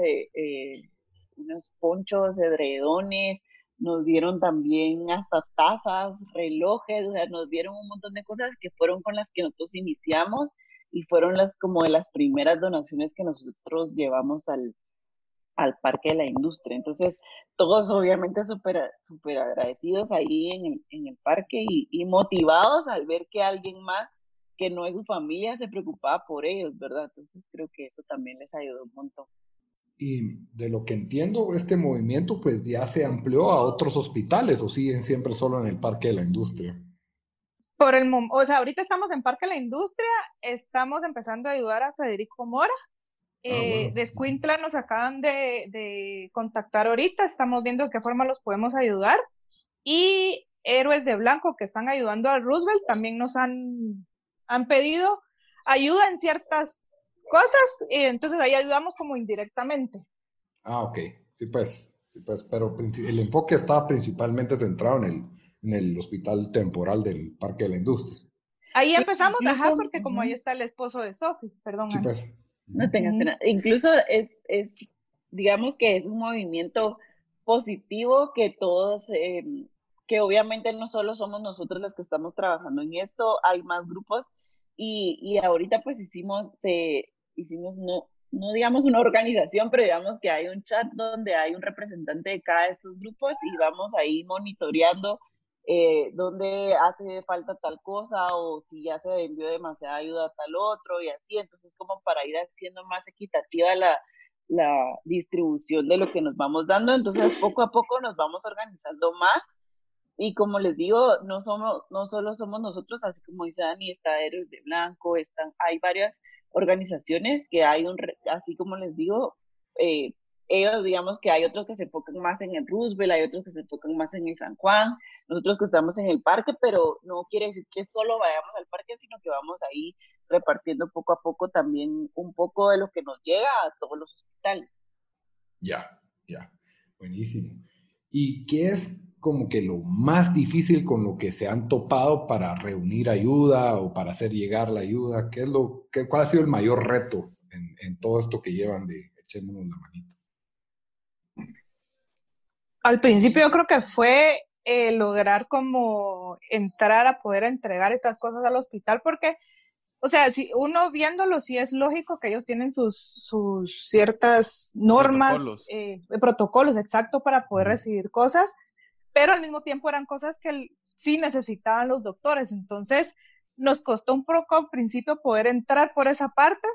unos ponchos, edredones, nos dieron también hasta tazas, relojes, o sea, nos dieron un montón de cosas que fueron con las que nosotros iniciamos y fueron las como de las primeras donaciones que nosotros llevamos al, al Parque de la Industria. Entonces, todos obviamente súper super agradecidos ahí en el, en el parque y, y, motivados al ver que alguien más que no es su familia se preocupaba por ellos, ¿verdad? Entonces, creo que eso también les ayudó un montón. Y de lo que entiendo, este movimiento pues ya se amplió a otros hospitales o siguen siempre solo en el Parque de la Industria. Por el o sea, ahorita estamos en Parque de la Industria, estamos empezando a ayudar a Federico Mora Eh, De Escuintla nos acaban de, de, contactar ahorita, estamos viendo de qué forma los podemos ayudar. Y Héroes de Blanco, que están ayudando a Roosevelt, también nos han, han pedido ayuda en ciertas cosas, y entonces ahí ayudamos como indirectamente. Ah, ok, sí pues, sí pues, pero el enfoque está principalmente centrado en el, en el hospital temporal del Parque de la Industria. Ahí empezamos, ajá, porque como ahí está el esposo de Sophie, perdón. Sí, pues. No tengas pena. Incluso es, es, digamos que es un movimiento positivo que todos, eh, que obviamente no solo somos nosotros los que estamos trabajando en esto, hay más grupos y, y ahorita pues hicimos, se, hicimos no, no digamos una organización, pero digamos que hay un chat donde hay un representante de cada de estos grupos y vamos ahí monitoreando eh, dónde hace falta tal cosa o si ya se envió demasiada ayuda a tal otro y así, entonces como para ir haciendo más equitativa la, la distribución de lo que nos vamos dando, entonces poco a poco nos vamos organizando más y como les digo, no somos, no solo somos nosotros, así como dice Dani, está Héroes de Blanco, están, hay varias organizaciones que hay un, así como les digo, eh, ellos digamos que hay otros que se enfocan más en el Roosevelt, hay otros que se enfocan más en el San Juan, nosotros que estamos en el parque, pero no quiere decir que solo vayamos al parque, sino que vamos ahí repartiendo poco a poco también un poco de lo que nos llega a todos los hospitales. Ya, ya, buenísimo. ¿Y qué es como que lo más difícil con lo que se han topado para reunir ayuda o para hacer llegar la ayuda? ¿Qué es lo, qué, ¿Cuál ha sido el mayor reto en, en todo esto que llevan de echémonos la manita? Al principio yo creo que fue eh, lograr como entrar a poder entregar estas cosas al hospital porque, o sea, si uno viéndolo, sí es lógico que ellos tienen sus, sus ciertas normas, protocolos. Eh, protocolos, exacto, para poder recibir cosas, pero al mismo tiempo eran cosas que sí necesitaban los doctores. Entonces, nos costó un poco al principio poder entrar por esa parte,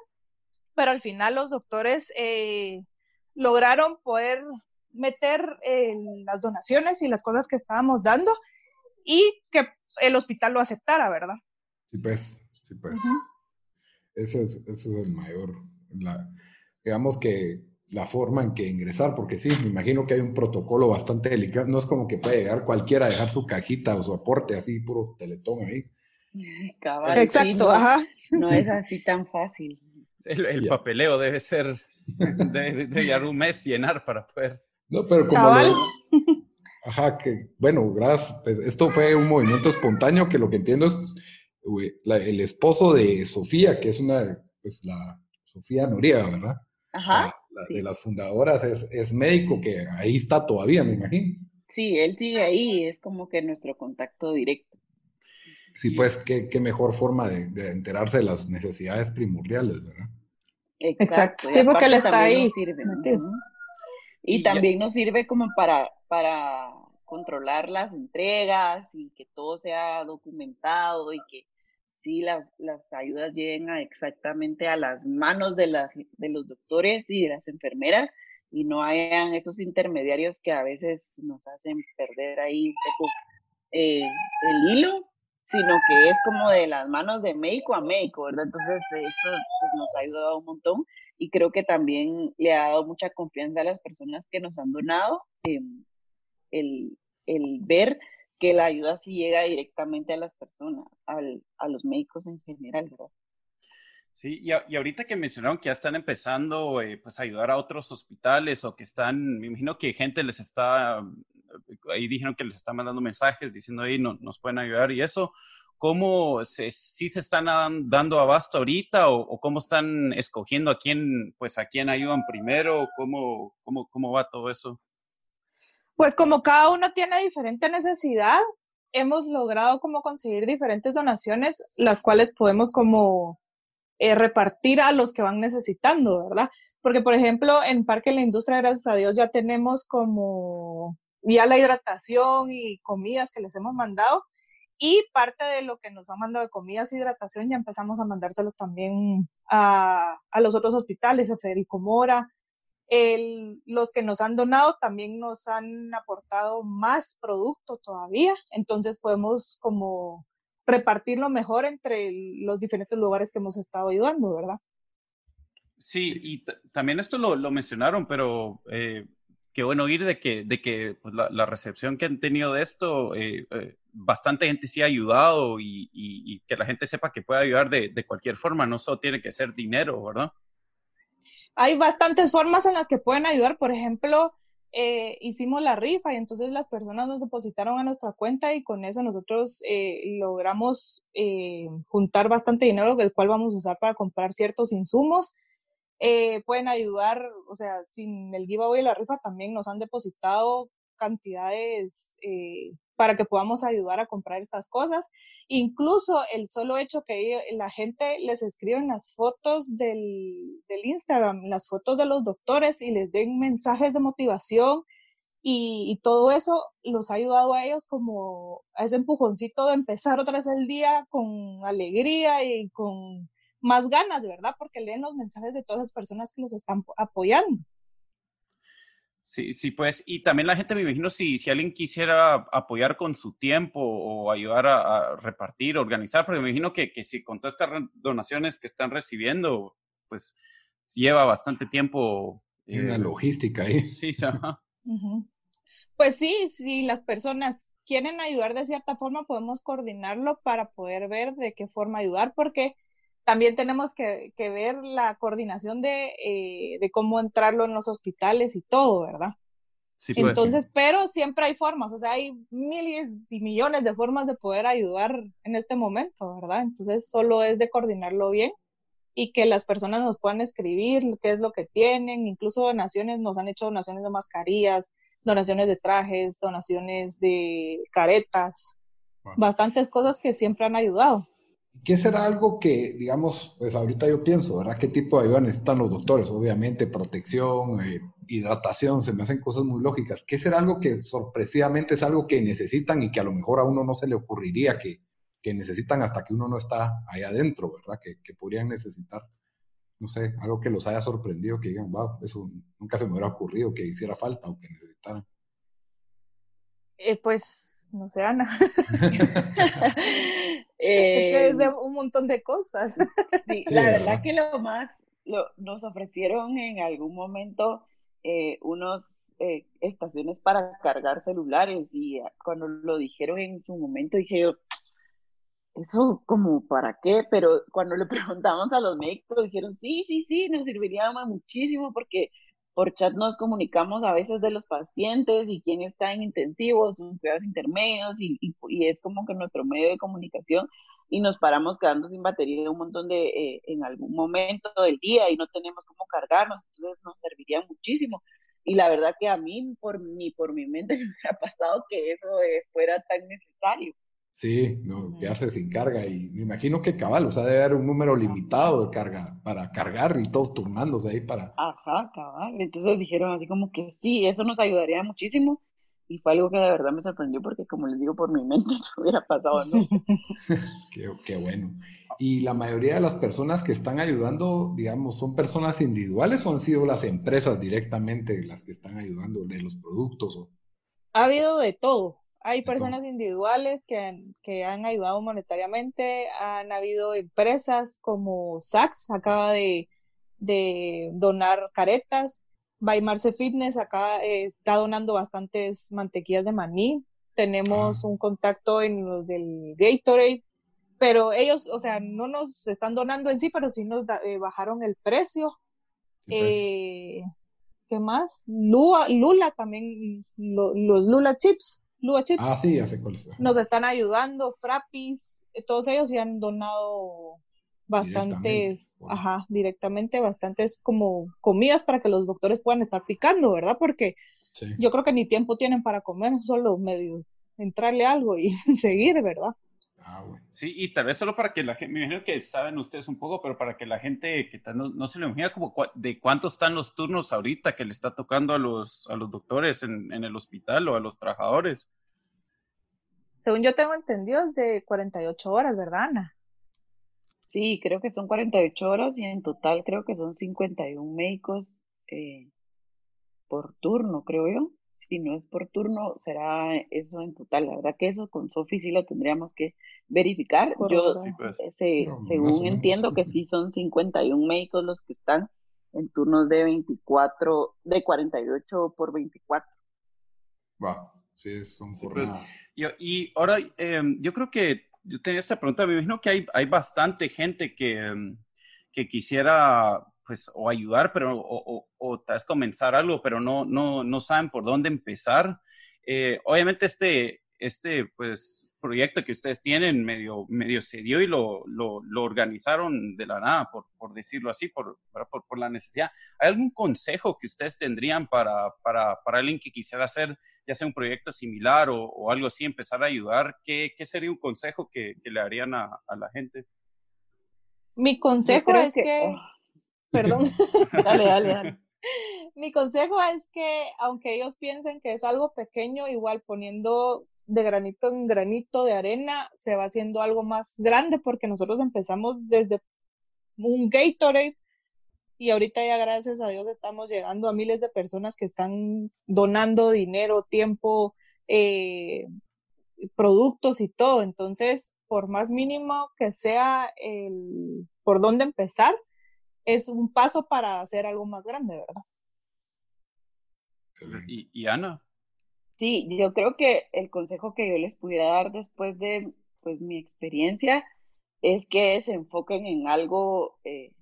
pero al final los doctores eh, lograron poder meter eh, las donaciones y las cosas que estábamos dando y que el hospital lo aceptara, ¿verdad? Sí, pues, sí, pues. Uh -huh. ese, es, ese es el mayor, la, digamos que la forma en que ingresar, porque sí, me imagino que hay un protocolo bastante delicado, no es como que puede llegar cualquiera a dejar su cajita o su aporte así, puro teletón ahí. [LAUGHS] Cabal, Exacto, sí, no, ajá. No es así tan fácil. El, el yeah. papeleo debe ser [LAUGHS] de, de, llevar un mes llenar para poder. No, pero como. Lo, ajá, que bueno, gracias. Pues esto fue un movimiento espontáneo que lo que entiendo es pues, la, el esposo de Sofía, que es una, pues la Sofía Noriega, ¿verdad? Ajá. La, la, sí. De las fundadoras es, es médico que ahí está todavía, me imagino. Sí, él sigue ahí, es como que nuestro contacto directo. Sí, pues qué, qué mejor forma de, de, enterarse de las necesidades primordiales, ¿verdad? Exacto, sí, porque él está ahí. Sirve, ¿no? Y, y también ya. nos sirve como para, para controlar las entregas y que todo sea documentado y que sí las, las ayudas lleguen a exactamente a las manos de, las, de los doctores y de las enfermeras y no hayan esos intermediarios que a veces nos hacen perder ahí un poco eh, el hilo sino que es como de las manos de médico a médico, ¿verdad? Entonces, esto pues, nos ha ayudado un montón y creo que también le ha dado mucha confianza a las personas que nos han donado eh, el, el, ver que la ayuda sí llega directamente a las personas, al, a los médicos en general, ¿verdad? Sí, y, y, ahorita que mencionaron que ya están empezando eh, pues a ayudar a otros hospitales o que están, me imagino que gente les está ahí dijeron que les están mandando mensajes diciendo ahí no, nos pueden ayudar y eso. ¿Cómo se, si se están dando abasto ahorita o, o, cómo están escogiendo a quién, pues a quién ayudan primero? ¿Cómo, cómo, cómo va todo eso? Pues como cada uno tiene diferente necesidad, hemos logrado como conseguir diferentes donaciones, las cuales podemos como eh, repartir a los que van necesitando, ¿verdad? Porque, por ejemplo, en Parque de la Industria, gracias a Dios, ya tenemos como ya la hidratación y comidas que les hemos mandado. Y parte de lo que nos han mandado de comidas e hidratación ya empezamos a mandárselo también a, a los otros hospitales, a Federico Mora. Los que nos han donado también nos han aportado más producto todavía, entonces podemos como repartirlo mejor entre los diferentes lugares que hemos estado ayudando, ¿verdad? Sí, y también esto lo, mencionaron, pero eh, qué bueno oír de que, de que pues, la, recepción que han tenido de esto, eh, eh, bastante gente sí ha ayudado y, que la gente sepa que puede ayudar de, de, cualquier forma, no solo tiene que ser dinero, ¿verdad? Hay bastantes formas en las que pueden ayudar, por ejemplo, eh, hicimos la rifa y entonces las personas nos depositaron a nuestra cuenta y con eso nosotros eh, logramos eh, juntar bastante dinero, el cual vamos a usar para comprar ciertos insumos. Pueden ayudar, o sea, sin el giveaway y la rifa también nos han depositado cantidades para que podamos ayudar a comprar estas cosas. Incluso el solo hecho que la gente les escriben las fotos del, del Instagram, las fotos de los doctores y les den mensajes de motivación y, y, todo eso los ha ayudado a ellos como a ese empujoncito de empezar otra vez el día con alegría y con más ganas, ¿verdad? Porque leen los mensajes de todas las personas que los están apoyando. Sí, sí, pues, y también la gente, me imagino, si, si alguien quisiera apoyar con su tiempo o ayudar a, a repartir, organizar, porque me imagino que, que si con todas estas donaciones que están recibiendo, pues lleva bastante tiempo. Eh, Una logística ahí. Sí, [LAUGHS] ajá. Uh -huh. Pues sí, si las personas quieren ayudar de cierta forma, podemos coordinarlo para poder ver de qué forma ayudar, porque también tenemos que, que ver la coordinación de, eh, de, cómo entrarlo en los hospitales y todo, ¿verdad? Sí, pues, Entonces, sí. pero siempre hay formas, o sea, hay miles y millones de formas de poder ayudar en este momento, ¿verdad? Entonces, solo es de coordinarlo bien y que las personas nos puedan escribir qué es lo que tienen, incluso donaciones, nos han hecho donaciones de mascarillas, donaciones de trajes, donaciones de caretas, wow. bastantes cosas que siempre han ayudado. ¿Qué será algo que, digamos, pues ahorita yo pienso, ¿verdad? ¿Qué tipo de ayuda necesitan los doctores? Obviamente, protección, eh, hidratación, se me hacen cosas muy lógicas. ¿Qué será algo que sorpresivamente es algo que necesitan y que a lo mejor a uno no se le ocurriría que, que necesitan hasta que uno no está ahí adentro, ¿verdad? Que, que, podrían necesitar, no sé, algo que los haya sorprendido, que digan, wow, eso nunca se me hubiera ocurrido que hiciera falta o que necesitaran. Eh, pues no sé, Ana. [LAUGHS] [LAUGHS] eh, es que es de un montón de cosas. Sí, [LAUGHS] sí la verdad, verdad que lo más, lo, nos ofrecieron en algún momento eh, unos eh, estaciones para cargar celulares y cuando lo dijeron en su momento dije yo, eso como para qué, pero cuando le [LAUGHS] preguntamos a los médicos dijeron, sí, sí, sí, nos serviría muchísimo porque por chat nos comunicamos a veces de los pacientes y quién está en intensivos, en cuidados intermedios, y, y, es como que nuestro medio de comunicación y nos paramos quedando sin batería un montón de, eh, en algún momento del día y no tenemos cómo cargarnos, entonces nos serviría muchísimo. Y la verdad que a mí, por mi, por mi mente, [LAUGHS] me ha pasado que eso eh, fuera tan necesario. Sí, no, quedarse sin carga. Y me imagino que cabal, o sea, debe haber un número limitado de carga para cargar y todos turnándose ahí para. Ajá, cabal. Entonces dijeron así como que sí, eso nos ayudaría muchísimo. Y fue algo que de verdad me sorprendió porque, como les digo, por mi mente [LAUGHS] no hubiera pasado nunca. [LAUGHS] qué, qué bueno. ¿Y la mayoría de las personas que están ayudando, digamos, son personas individuales o han sido las empresas directamente las que están ayudando de los productos? O... Ha habido de todo. Hay personas individuales que, que, han ayudado monetariamente, han habido empresas como Saks, acaba de, de donar caretas, Baimarse Fitness acá eh, está donando bastantes mantequillas de maní, tenemos ah. un contacto en los del Gatorade, pero ellos, o sea, no nos están donando en sí, pero sí nos da, eh, bajaron el precio. Sí, pues. eh, ¿Qué más? Lula, Lula también, lo, los Lula Chips. Lua Chips. Ah, sí. Nos están ayudando, Frappis, todos ellos ya han donado bastantes, directamente, ajá, directamente, bastantes como comidas para que los doctores puedan estar picando, ¿verdad? Porque sí. yo creo que ni tiempo tienen para comer, solo medio entrarle algo y [LAUGHS] seguir, ¿verdad? Ah, bueno. Sí, y tal vez solo para que la gente, me imagino que saben ustedes un poco, pero para que la gente que no, no se le imagina como de cuántos están los turnos ahorita que le está tocando a los, a los doctores en, en el hospital o a los trabajadores. Según yo tengo entendido, es de 48 horas, ¿verdad, Ana? Sí, creo que son 48 horas y en total creo que son 51 médicos eh, por turno, creo yo si no es por turno, será eso en total. La verdad que eso con Sofi sí lo tendríamos que verificar. Yo, sí, pues. se, según entiendo que sí son 51 médicos los que están en turnos de 24, de 48 por 24. Va, sí, son sí, pues, y ahora, em, yo creo que yo tenía esta pregunta, me imagino que hay, hay bastante gente que, em, que quisiera pues o ayudar, pero o, o, tal vez comenzar algo, pero no, no, no saben por dónde empezar. Eh, obviamente este, este pues proyecto que ustedes tienen medio, medio se dio y lo, lo, lo organizaron de la nada, por, por decirlo así, por, por, por, la necesidad. ¿Hay algún consejo que ustedes tendrían para, para, para alguien que quisiera hacer ya sea un proyecto similar o, o algo así, empezar a ayudar? ¿Qué, qué sería un consejo que, que le harían a, a la gente? Mi consejo es que... Oh. Perdón. [LAUGHS] dale, dale, dale. Mi consejo es que, aunque ellos piensen que es algo pequeño, igual poniendo de granito en granito de arena, se va haciendo algo más grande porque nosotros empezamos desde un Gatorade y ahorita ya gracias a Dios estamos llegando a miles de personas que están donando dinero, tiempo, eh, productos y todo. Entonces, por más mínimo que sea el por dónde empezar, es un paso para hacer algo más grande, ¿verdad? Y, Ana. Sí, yo creo que el consejo que yo les pudiera dar después de pues mi experiencia es que se enfoquen en algo, eh,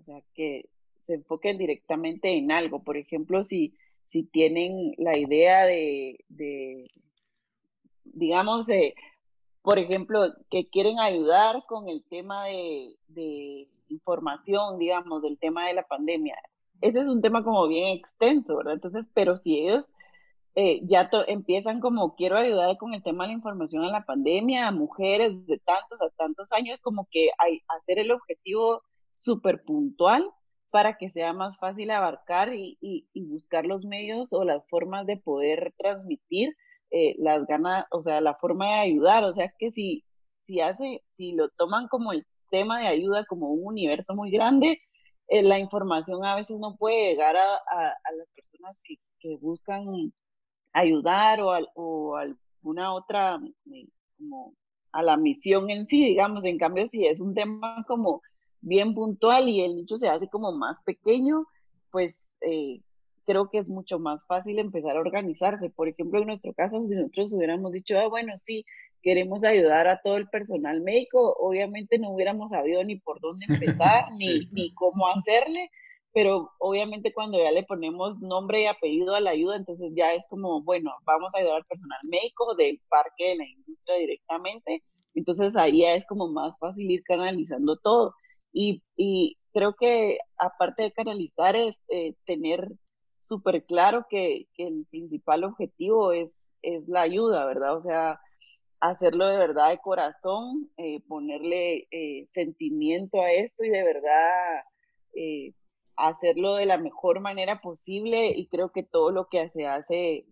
o sea, que se enfoquen directamente en algo. Por ejemplo, si, si tienen la idea de, de digamos, de, por ejemplo, que quieren ayudar con el tema de, de información, digamos, del tema de la pandemia. Ese es un tema como bien extenso, ¿verdad? Entonces, pero si ellos eh, ya empiezan como quiero ayudar con el tema de la información en la pandemia a mujeres de tantos a tantos años, como que hay, hacer el objetivo súper puntual para que sea más fácil abarcar y, y, buscar los medios o las formas de poder transmitir eh, las ganas, o sea, la forma de ayudar, o sea, que si, si hace, si lo toman como el tema de ayuda como un universo muy grande, eh, la información a veces no puede llegar a, a, las personas que, que, buscan ayudar o, o alguna otra, eh, como a la misión en sí, digamos, en cambio si es un tema como bien puntual y el nicho se hace como más pequeño, pues eh, creo que es mucho más fácil empezar a organizarse. Por ejemplo, en nuestro caso, si nosotros hubiéramos dicho, ah, bueno, sí, queremos ayudar a todo el personal médico, obviamente no hubiéramos sabido ni por dónde empezar, [LAUGHS] ni, ni cómo hacerle, pero obviamente cuando ya le ponemos nombre y apellido a la ayuda, entonces ya es como, bueno, vamos a ayudar al personal médico del parque de la industria directamente, entonces ahí ya es como más fácil ir canalizando todo. Y, y creo que aparte de canalizar es eh, tener súper claro que, que, el principal objetivo es, es la ayuda, ¿verdad? O sea, hacerlo de verdad de corazón, eh, ponerle eh, sentimiento a esto y de verdad eh, hacerlo de la mejor manera posible y creo que todo lo que se hace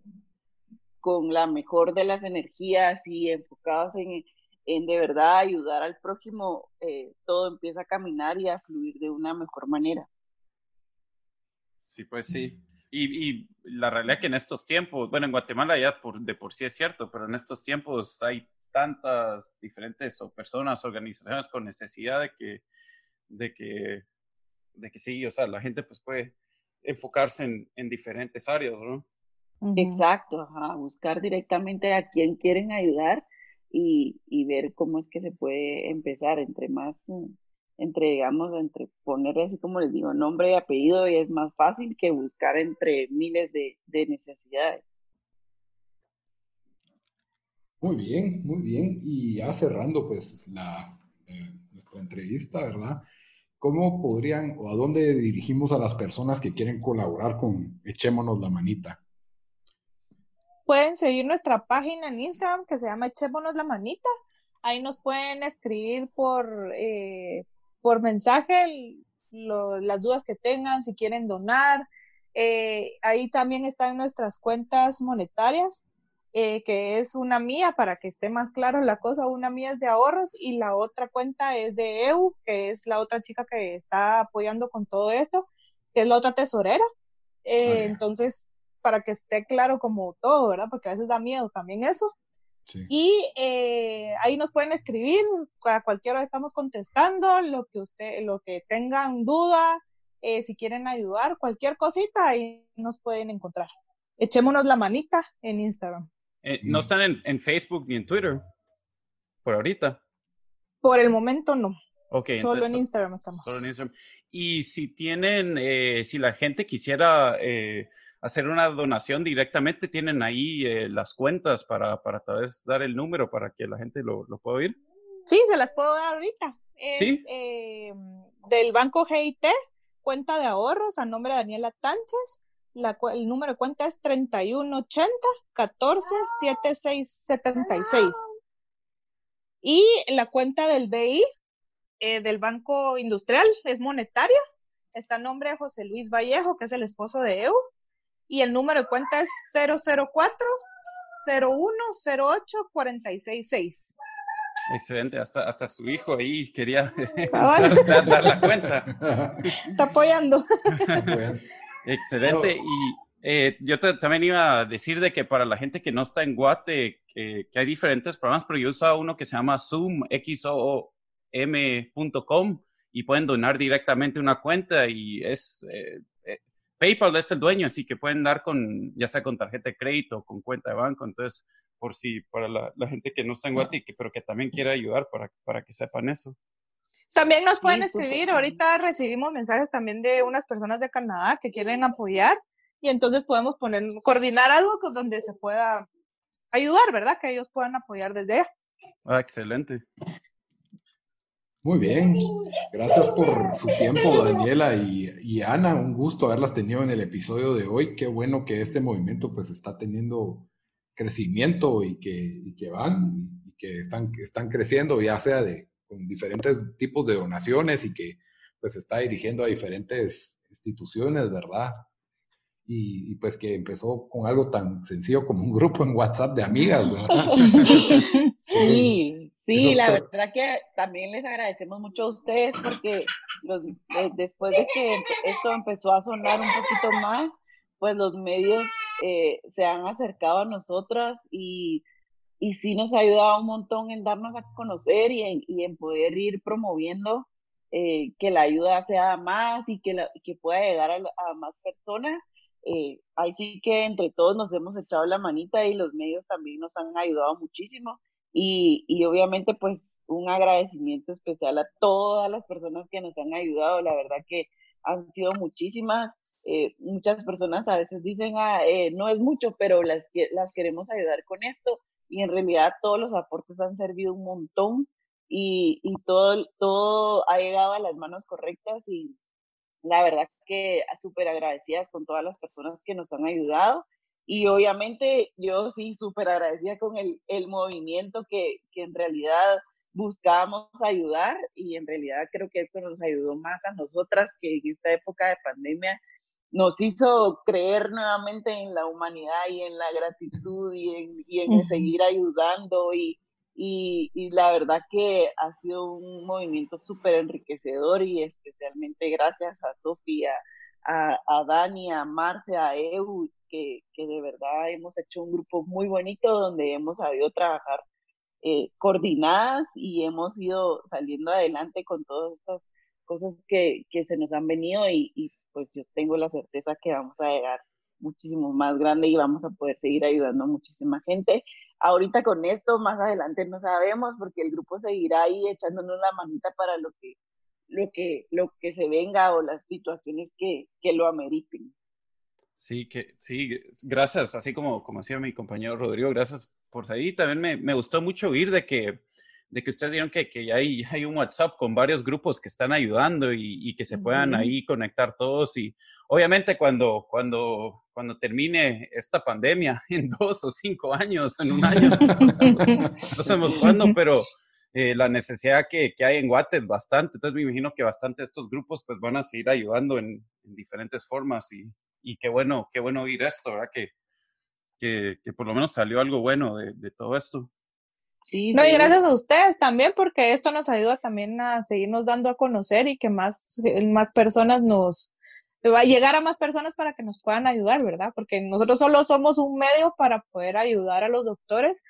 con la mejor de las energías y enfocados en, en de verdad ayudar al prójimo, todo empieza a caminar y a fluir de una mejor manera. Sí, pues sí. Y, y, la realidad es que en estos tiempos, bueno, en Guatemala ya por, de por sí es cierto, pero en estos tiempos hay tantas diferentes o personas, organizaciones con necesidad de que, de que, de que sí, o sea, la gente pues puede enfocarse en, en diferentes áreas, ¿no? Exacto, ajá, buscar directamente a quién quieren ayudar y, y ver cómo es que se puede empezar entre más entre, digamos, entre poner así como les digo, nombre y apellido y es más fácil que buscar entre miles de, de necesidades. Muy bien, muy bien. Y ya cerrando pues la, eh, nuestra entrevista, ¿verdad? ¿Cómo podrían o a dónde dirigimos a las personas que quieren colaborar con Echémonos la Manita? Pueden seguir nuestra página en Instagram que se llama Echémonos la Manita. Ahí nos pueden escribir por, eh, por mensaje las dudas que tengan, si quieren donar. Eh, ahí también están nuestras cuentas monetarias, eh, que es una mía, para que esté más claro la cosa, una mía es de ahorros y la otra cuenta es de EU, que es la otra chica que está apoyando con todo esto, que es la otra tesorera. Eh, entonces, para que esté claro como todo, ¿verdad? Porque a veces da miedo también eso. Y eh, ahí nos pueden escribir, a cualquiera estamos contestando, lo que usted, lo que tengan duda, Eh, si quieren ayudar, cualquier cosita, ahí nos pueden encontrar. Echémonos la manita en Instagram. Eh, no están en, Facebook ni en Twitter por ahorita. Por el momento no. Okay, solo en Instagram estamos. Solo en Instagram. Y si tienen, eh, si la gente quisiera hacer una donación directamente, tienen ahí las cuentas para, para tal vez dar el número para que la gente lo, lo pueda oír. Sí, se las puedo dar ahorita. Es del banco GIT, cuenta de ahorros a nombre de Daniela Tánchez. La, el número de cuenta es 3180 14 7676. Y la cuenta del BI eh, del Banco Industrial es monetaria. Está a nombre de José Luis Vallejo, que es el esposo de EU. Y el número de cuenta es 004 0108 466. Excelente, hasta, hasta su hijo ahí quería [LAUGHS] dar, la cuenta. [LAUGHS] Está apoyando. [LAUGHS] Excelente. Y eh, yo también iba a decir de que para la gente que no está en Guate, que, hay diferentes programas, pero yo uso uno que se llama Zoom, XOM.com, y pueden donar directamente una cuenta y es... Eh, PayPal es el dueño, así que pueden dar con, ya sea con tarjeta de crédito o con cuenta de banco. Entonces, por si para la, gente que no está en Guati, pero que también quiere ayudar para, para que sepan eso. También nos pueden escribir, ahorita recibimos mensajes también de unas personas de Canadá que quieren apoyar y entonces podemos poner, coordinar algo donde se pueda ayudar, ¿verdad? Que ellos puedan apoyar desde allá. Ah, excelente. Muy bien, gracias por su tiempo, Daniela y, y, Ana. Un gusto haberlas tenido en el episodio de hoy. Qué bueno que este movimiento pues está teniendo crecimiento y que, que van y que están, están creciendo, ya sea de, con diferentes tipos de donaciones y que pues está dirigiendo a diferentes instituciones, ¿verdad? Y, pues que empezó con algo tan sencillo como un grupo en WhatsApp de amigas, ¿verdad? [LAUGHS] Sí, [LAUGHS] sí, la verdad que también les agradecemos mucho a ustedes porque los, después de que esto empezó a sonar un poquito más, pues los medios eh, se han acercado a nosotras y, y sí nos ha ayudado un montón en darnos a conocer y en, y en poder ir promoviendo eh, que la ayuda sea más y que, la, que pueda llegar a, más personas. Eh, ahí sí que entre todos nos hemos echado la manita y los medios también nos han ayudado muchísimo. Y, y, obviamente pues un agradecimiento especial a todas las personas que nos han ayudado. La verdad que han sido muchísimas. Eh, muchas personas a veces dicen, ah, eh, no es mucho, pero las, las queremos ayudar con esto. Y en realidad todos los aportes han servido un montón y, y todo, todo ha llegado a las manos correctas y la verdad que súper agradecidas con todas las personas que nos han ayudado. Y obviamente yo sí súper agradecida con el, el movimiento que, que en realidad buscábamos ayudar y en realidad creo que esto nos ayudó más a nosotras que en esta época de pandemia. Nos hizo creer nuevamente en la humanidad y en la gratitud y en, y en seguir ayudando y, y, y, la verdad que ha sido un movimiento súper enriquecedor y especialmente gracias a Sofía, a, a, Dani, a Marce, a Eu, que, de verdad hemos hecho un grupo muy bonito donde hemos sabido trabajar eh, coordinadas y hemos ido saliendo adelante con todas estas cosas que, que se nos han venido y, y pues yo tengo la certeza que vamos a llegar muchísimo más grande y vamos a poder seguir ayudando a muchísima gente. Ahorita con esto, más adelante no sabemos porque el grupo seguirá ahí echándonos la manita para lo que, lo que, lo que se venga o las situaciones que, que lo ameriten. Sí, que sí, gracias, así como, como decía mi compañero Rodrigo, gracias por salir. También me, me gustó mucho oír de que de que ustedes dijeron que, que hay, hay un WhatsApp con varios grupos que están ayudando y, que se puedan ahí conectar todos. Y obviamente cuando, cuando, cuando termine esta pandemia [LAUGHS] en dos o cinco años, en un año, no sabemos, [LAUGHS] cuándo, pero eh, la necesidad que, que, hay en Guate es bastante. Entonces me imagino que bastante de estos grupos pues van a seguir ayudando en, diferentes formas y, y, qué bueno, qué bueno oír esto, ¿verdad? Que, que, que por lo menos salió algo bueno de, de todo esto no, y gracias a ustedes también, porque esto nos ayuda también a seguirnos dando a conocer y que más, eh, más personas nos, va a llegar a más personas para que nos puedan ayudar, ¿verdad? Porque nosotros solo somos un medio para poder ayudar a los doctores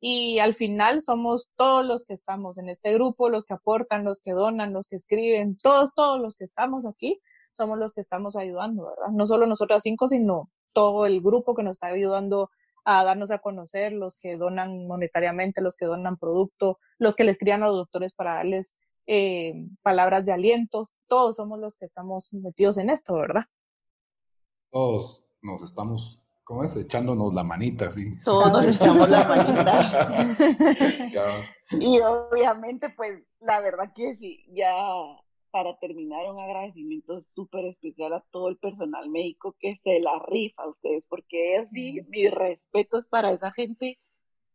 y al final somos todos los que estamos en este grupo, los que aportan, los que donan, los que escriben, todos, todos los que estamos aquí, somos los que estamos ayudando, ¿verdad? No solo nosotros cinco, sino todo el grupo que nos está ayudando a darnos a conocer, los que donan monetariamente, los que donan producto, los que les crían a los doctores para darles eh, palabras de aliento, todos somos los que estamos metidos en esto, ¿verdad? Todos nos estamos, ¿cómo es? Echándonos la manita, sí. Todos nos echamos la manita. [LAUGHS] y obviamente, pues, la verdad que sí, ya para terminar, un agradecimiento súper especial a todo el personal médico que se la rifa a ustedes, porque ellos sí, mis respetos para esa gente.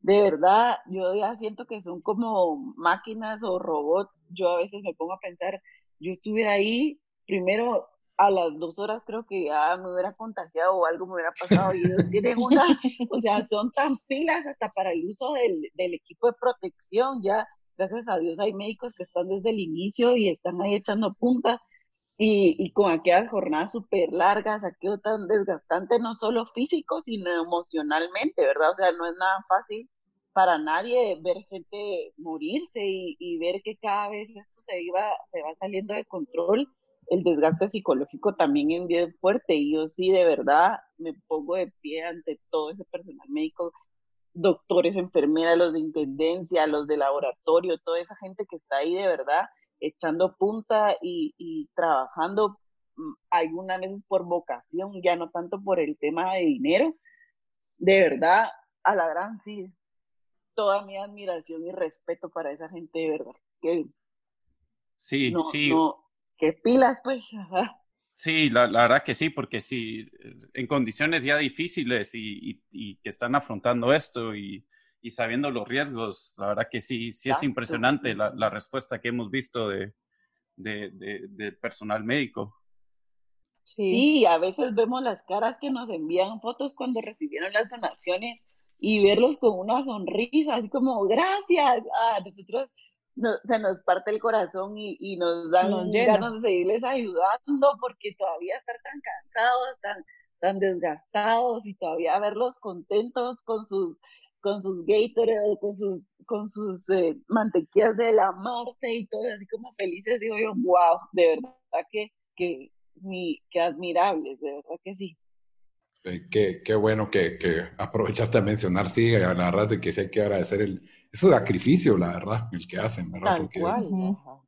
De verdad, yo ya siento que son como máquinas o robots. Yo a veces me pongo a pensar, yo estuve ahí, primero a las dos horas creo que ya me hubiera contagiado o algo me hubiera pasado y ellos tienen una, [LAUGHS] o sea, son tan pilas hasta para el uso del, del equipo de protección, ya gracias a Dios hay médicos que están desde el inicio y están ahí echando punta y, y con aquellas jornadas súper largas, aquello tan desgastante, no solo físico, sino emocionalmente, ¿verdad? O sea, no es nada fácil para nadie ver gente morirse y, y ver que cada vez esto se, iba, se va saliendo de control el desgaste psicológico también es bien fuerte y yo sí de verdad me pongo de pie ante todo ese personal médico, doctores, enfermeras, los de intendencia, los de laboratorio, toda esa gente que está ahí de verdad echando punta y, trabajando mm, algunas veces por vocación, ya no tanto por el tema de dinero. De verdad, a la gran sí, toda mi admiración y respeto para esa gente de verdad. Que sí, sí que pilas, pues. [LAUGHS] Sí, la, verdad que sí, porque sí, en condiciones ya difíciles y, que están afrontando esto y, sabiendo los riesgos, la verdad que sí, sí es impresionante la, respuesta que hemos visto de, del personal médico. Sí. a veces vemos las caras que nos envían fotos cuando recibieron las donaciones y verlos con una sonrisa, así como, gracias, ah, nosotros se nos parte el corazón y, nos dan ganas de seguirles ayudando porque todavía estar tan cansados, tan, tan desgastados y todavía verlos contentos con sus con sus Gatorade, con sus con sus eh, mantequillas de la Marce y todo así como felices, digo yo, wow, de verdad que, que, mi, que admirables, de verdad que sí. Qué, qué, bueno que, que, aprovechaste a mencionar, sí, la verdad es que sí hay que agradecer el, ese sacrificio, la verdad, el que hacen, ¿verdad? Porque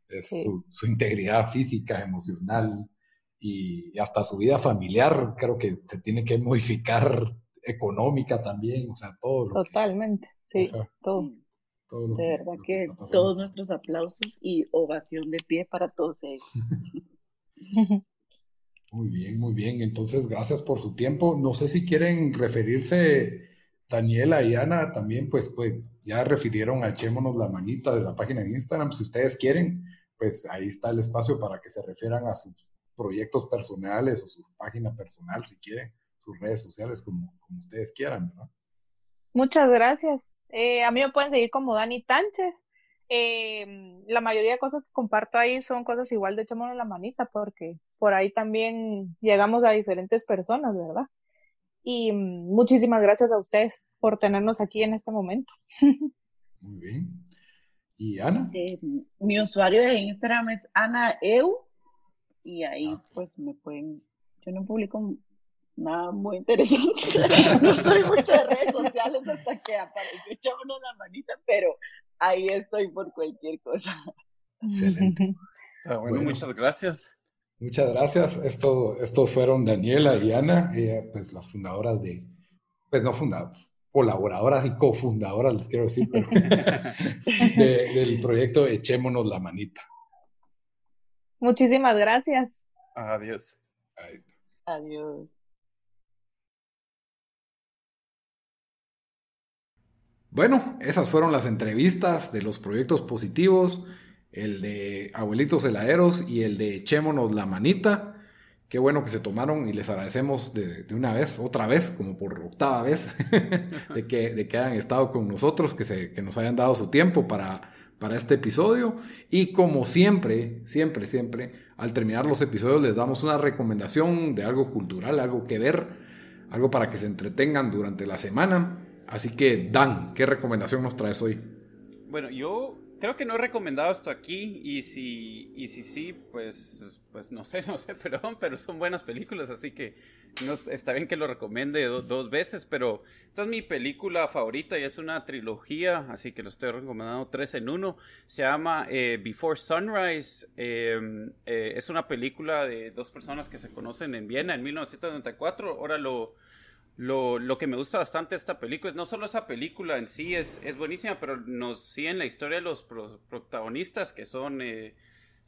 es, su, integridad física, emocional y, hasta su vida familiar, creo que se tiene que modificar económica también, o sea, todo. Lo Totalmente, sí, todo. de verdad que, todos nuestros aplausos y ovación de pie para todos ellos. [LAUGHS] Muy bien, muy bien. Entonces, gracias por su tiempo. No sé si quieren referirse, Daniela y Ana, también, pues, pues ya refirieron a Echémonos la manita de la página de Instagram. Si ustedes quieren, pues ahí está el espacio para que se refieran a sus proyectos personales o su página personal, si quieren, sus redes sociales, como, como ustedes quieran, ¿verdad? Muchas gracias. Eh, a mí me pueden seguir como Dani Tánchez. Eh, la mayoría de cosas que comparto ahí son cosas igual de echémonos la manita, porque por ahí también llegamos a diferentes personas, ¿verdad? Y muchísimas gracias a ustedes por tenernos aquí en este momento. [LAUGHS] Muy bien. ¿Y Ana? Eh, mi usuario de Instagram es Ana Eu y ahí ah, pues me pueden, yo no publico nada muy interesante, [LAUGHS] no soy muchas redes sociales hasta que apareció echámonos la manita, pero ahí estoy por cualquier cosa. Excelente. Ah, bueno, muchas gracias. Muchas gracias. Esto, estos fueron Daniela y Ana, pues las fundadoras de, pues no fundadoras, colaboradoras y cofundadoras, les quiero decir, pero, [LAUGHS] del proyecto Echémonos la Manita. Muchísimas gracias. Adiós. Adiós. Bueno, esas fueron las entrevistas de los proyectos positivos, el de Abuelitos Heladeros y el de Echémonos la Manita. Qué bueno que se tomaron y les agradecemos de, una vez, otra vez, como por octava vez, [LAUGHS] de, que, de que hayan estado con nosotros, que, se, que nos hayan dado su tiempo para, para este episodio. Y como siempre, siempre, siempre, al terminar los episodios les damos una recomendación de algo cultural, algo que ver, algo para que se entretengan durante la semana. Así que, Dan, ¿qué recomendación nos traes hoy? Bueno, yo Creo que no he recomendado esto aquí y si, y si sí, pues, pues no sé, [LAUGHS] no sé, perdón, pero son buenas películas, así que no, está bien que lo recomiende dos veces, pero esta es mi película favorita y es una trilogía, así que lo estoy recomendando tres en uno. Se llama eh, Before Sunrise, em, eh, es una película de dos personas que se conocen en Viena en 1994, ahora lo lo, lo, que me gusta bastante de esta película es no solo esa película en sí es, es buenísima, pero nos sigue en la historia de los protagonistas que son eh,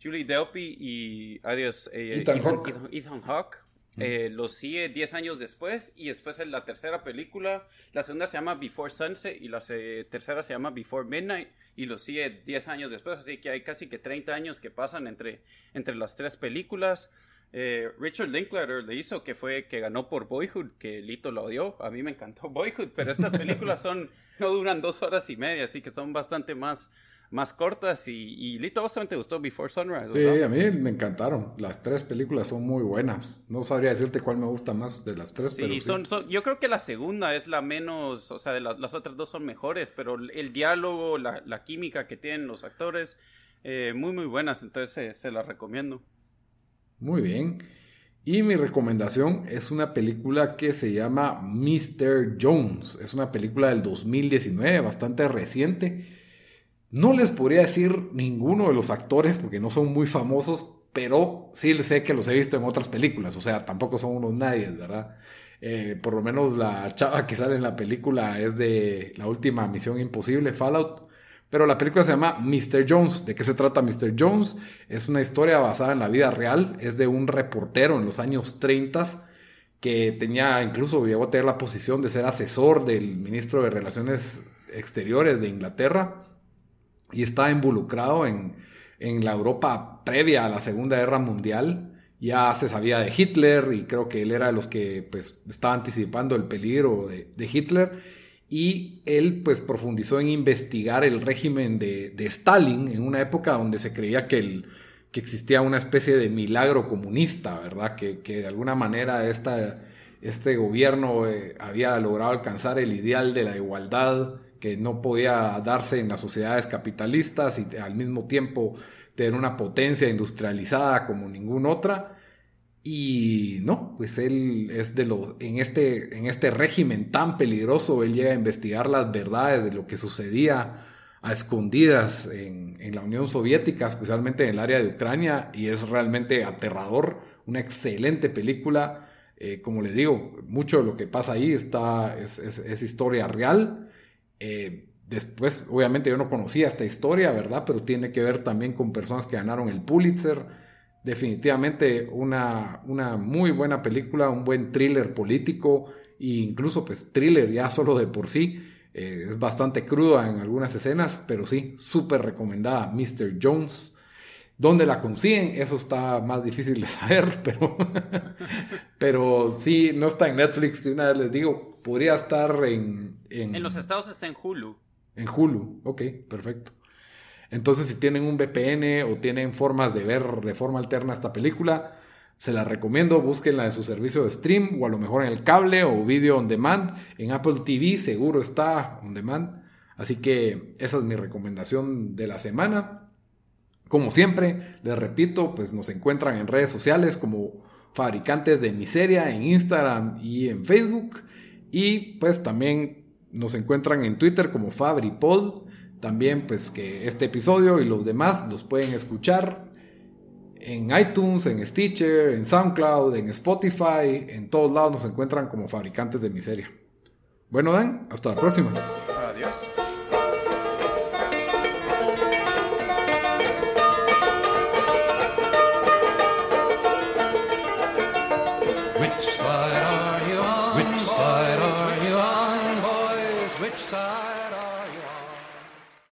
Julie Delpy y adiós, eh, Ethan, Hawke. Ethan, Hawke. Mm. Eh, los sigue 10 años después y después en la tercera película, la segunda se llama Before Sunset y la tercera se llama Before Midnight y los sigue 10 años después, así que hay casi que 30 años que pasan entre, entre las tres películas. Eh, Richard Linklater le hizo, que fue que ganó por Boyhood, que Lito lo odió. A mí me encantó [LAUGHS] Boyhood, pero estas películas son no duran dos horas y media, así que son bastante más, más cortas. Y, Lito, ¿vos te gustó Before Sunrise? Sí, a mí me encantaron. Las tres películas son muy buenas. No sabría decirte cuál me gusta más de las tres, pero Son, yo creo que la segunda es la menos, o sea, las otras dos son mejores, pero el diálogo, la, química que tienen los actores, eh, muy, muy buenas. Entonces se las recomiendo. Muy bien. Y mi recomendación es una película que se llama Mr. Jones. Es una película del 2019, bastante reciente. No les podría decir ninguno de los actores porque no son muy famosos, pero sí sé que los he visto en otras películas. O sea, tampoco son unos nadie, ¿verdad? Eh, por lo menos la chava que sale en la película es de la última Misión Imposible, Fallout. Pero la película se llama Mr. Jones. ¿De qué se trata Mr. Jones? Es una historia basada en la vida real. Es de un reportero en los años 30 que tenía, incluso llegó a tener la posición de ser asesor del ministro de Relaciones Exteriores de Inglaterra y está involucrado en, la Europa previa a la Segunda Guerra Mundial. Ya se sabía de Hitler y creo que él era de los que pues, estaba anticipando el peligro de Hitler y él pues profundizó en investigar el régimen de, Stalin en una época donde se creía que, el, que existía una especie de milagro comunista, ¿verdad? Que, de alguna manera esta, este gobierno eh, había logrado alcanzar el ideal de la igualdad que no podía darse en las sociedades capitalistas y al mismo tiempo tener una potencia industrializada como ninguna otra. Y no, pues él es de lo, en este, en este régimen tan peligroso, él llega a investigar las verdades de lo que sucedía a escondidas en, la Unión Soviética, especialmente en el área de Ucrania, y es realmente aterrador, una excelente película. Eh, como les digo, mucho de lo que pasa ahí está, es, historia real. Eh, después, obviamente yo no conocía esta historia, ¿verdad? Pero tiene que ver también con personas que ganaron el Pulitzer definitivamente una, una muy buena película, un buen thriller político e incluso pues thriller ya solo de por sí. Eh, es bastante cruda en algunas escenas, pero sí, súper recomendada. Mr. Jones. ¿Dónde la consiguen? Eso está más difícil de [LAUGHS] saber, pero, pero sí, no está en Netflix. Una vez les digo, podría estar en, en... En los estados está en Hulu. En Hulu, ok, perfecto. Entonces, si tienen un VPN o tienen formas de ver de forma alterna esta película, se la recomiendo, búsquenla en su servicio de stream o a lo mejor en el cable o video on demand. En Apple TV seguro está on demand. Así que esa es mi recomendación de la semana. Como siempre, les repito, pues nos encuentran en redes sociales como Fabricantes de Miseria en Instagram y en Facebook. Y pues también nos encuentran en Twitter como FabriPod. También pues que este episodio y los demás los pueden escuchar en iTunes, en Stitcher, en SoundCloud, en Spotify, en todos lados nos encuentran como fabricantes de miseria. Bueno, Dan, hasta la próxima.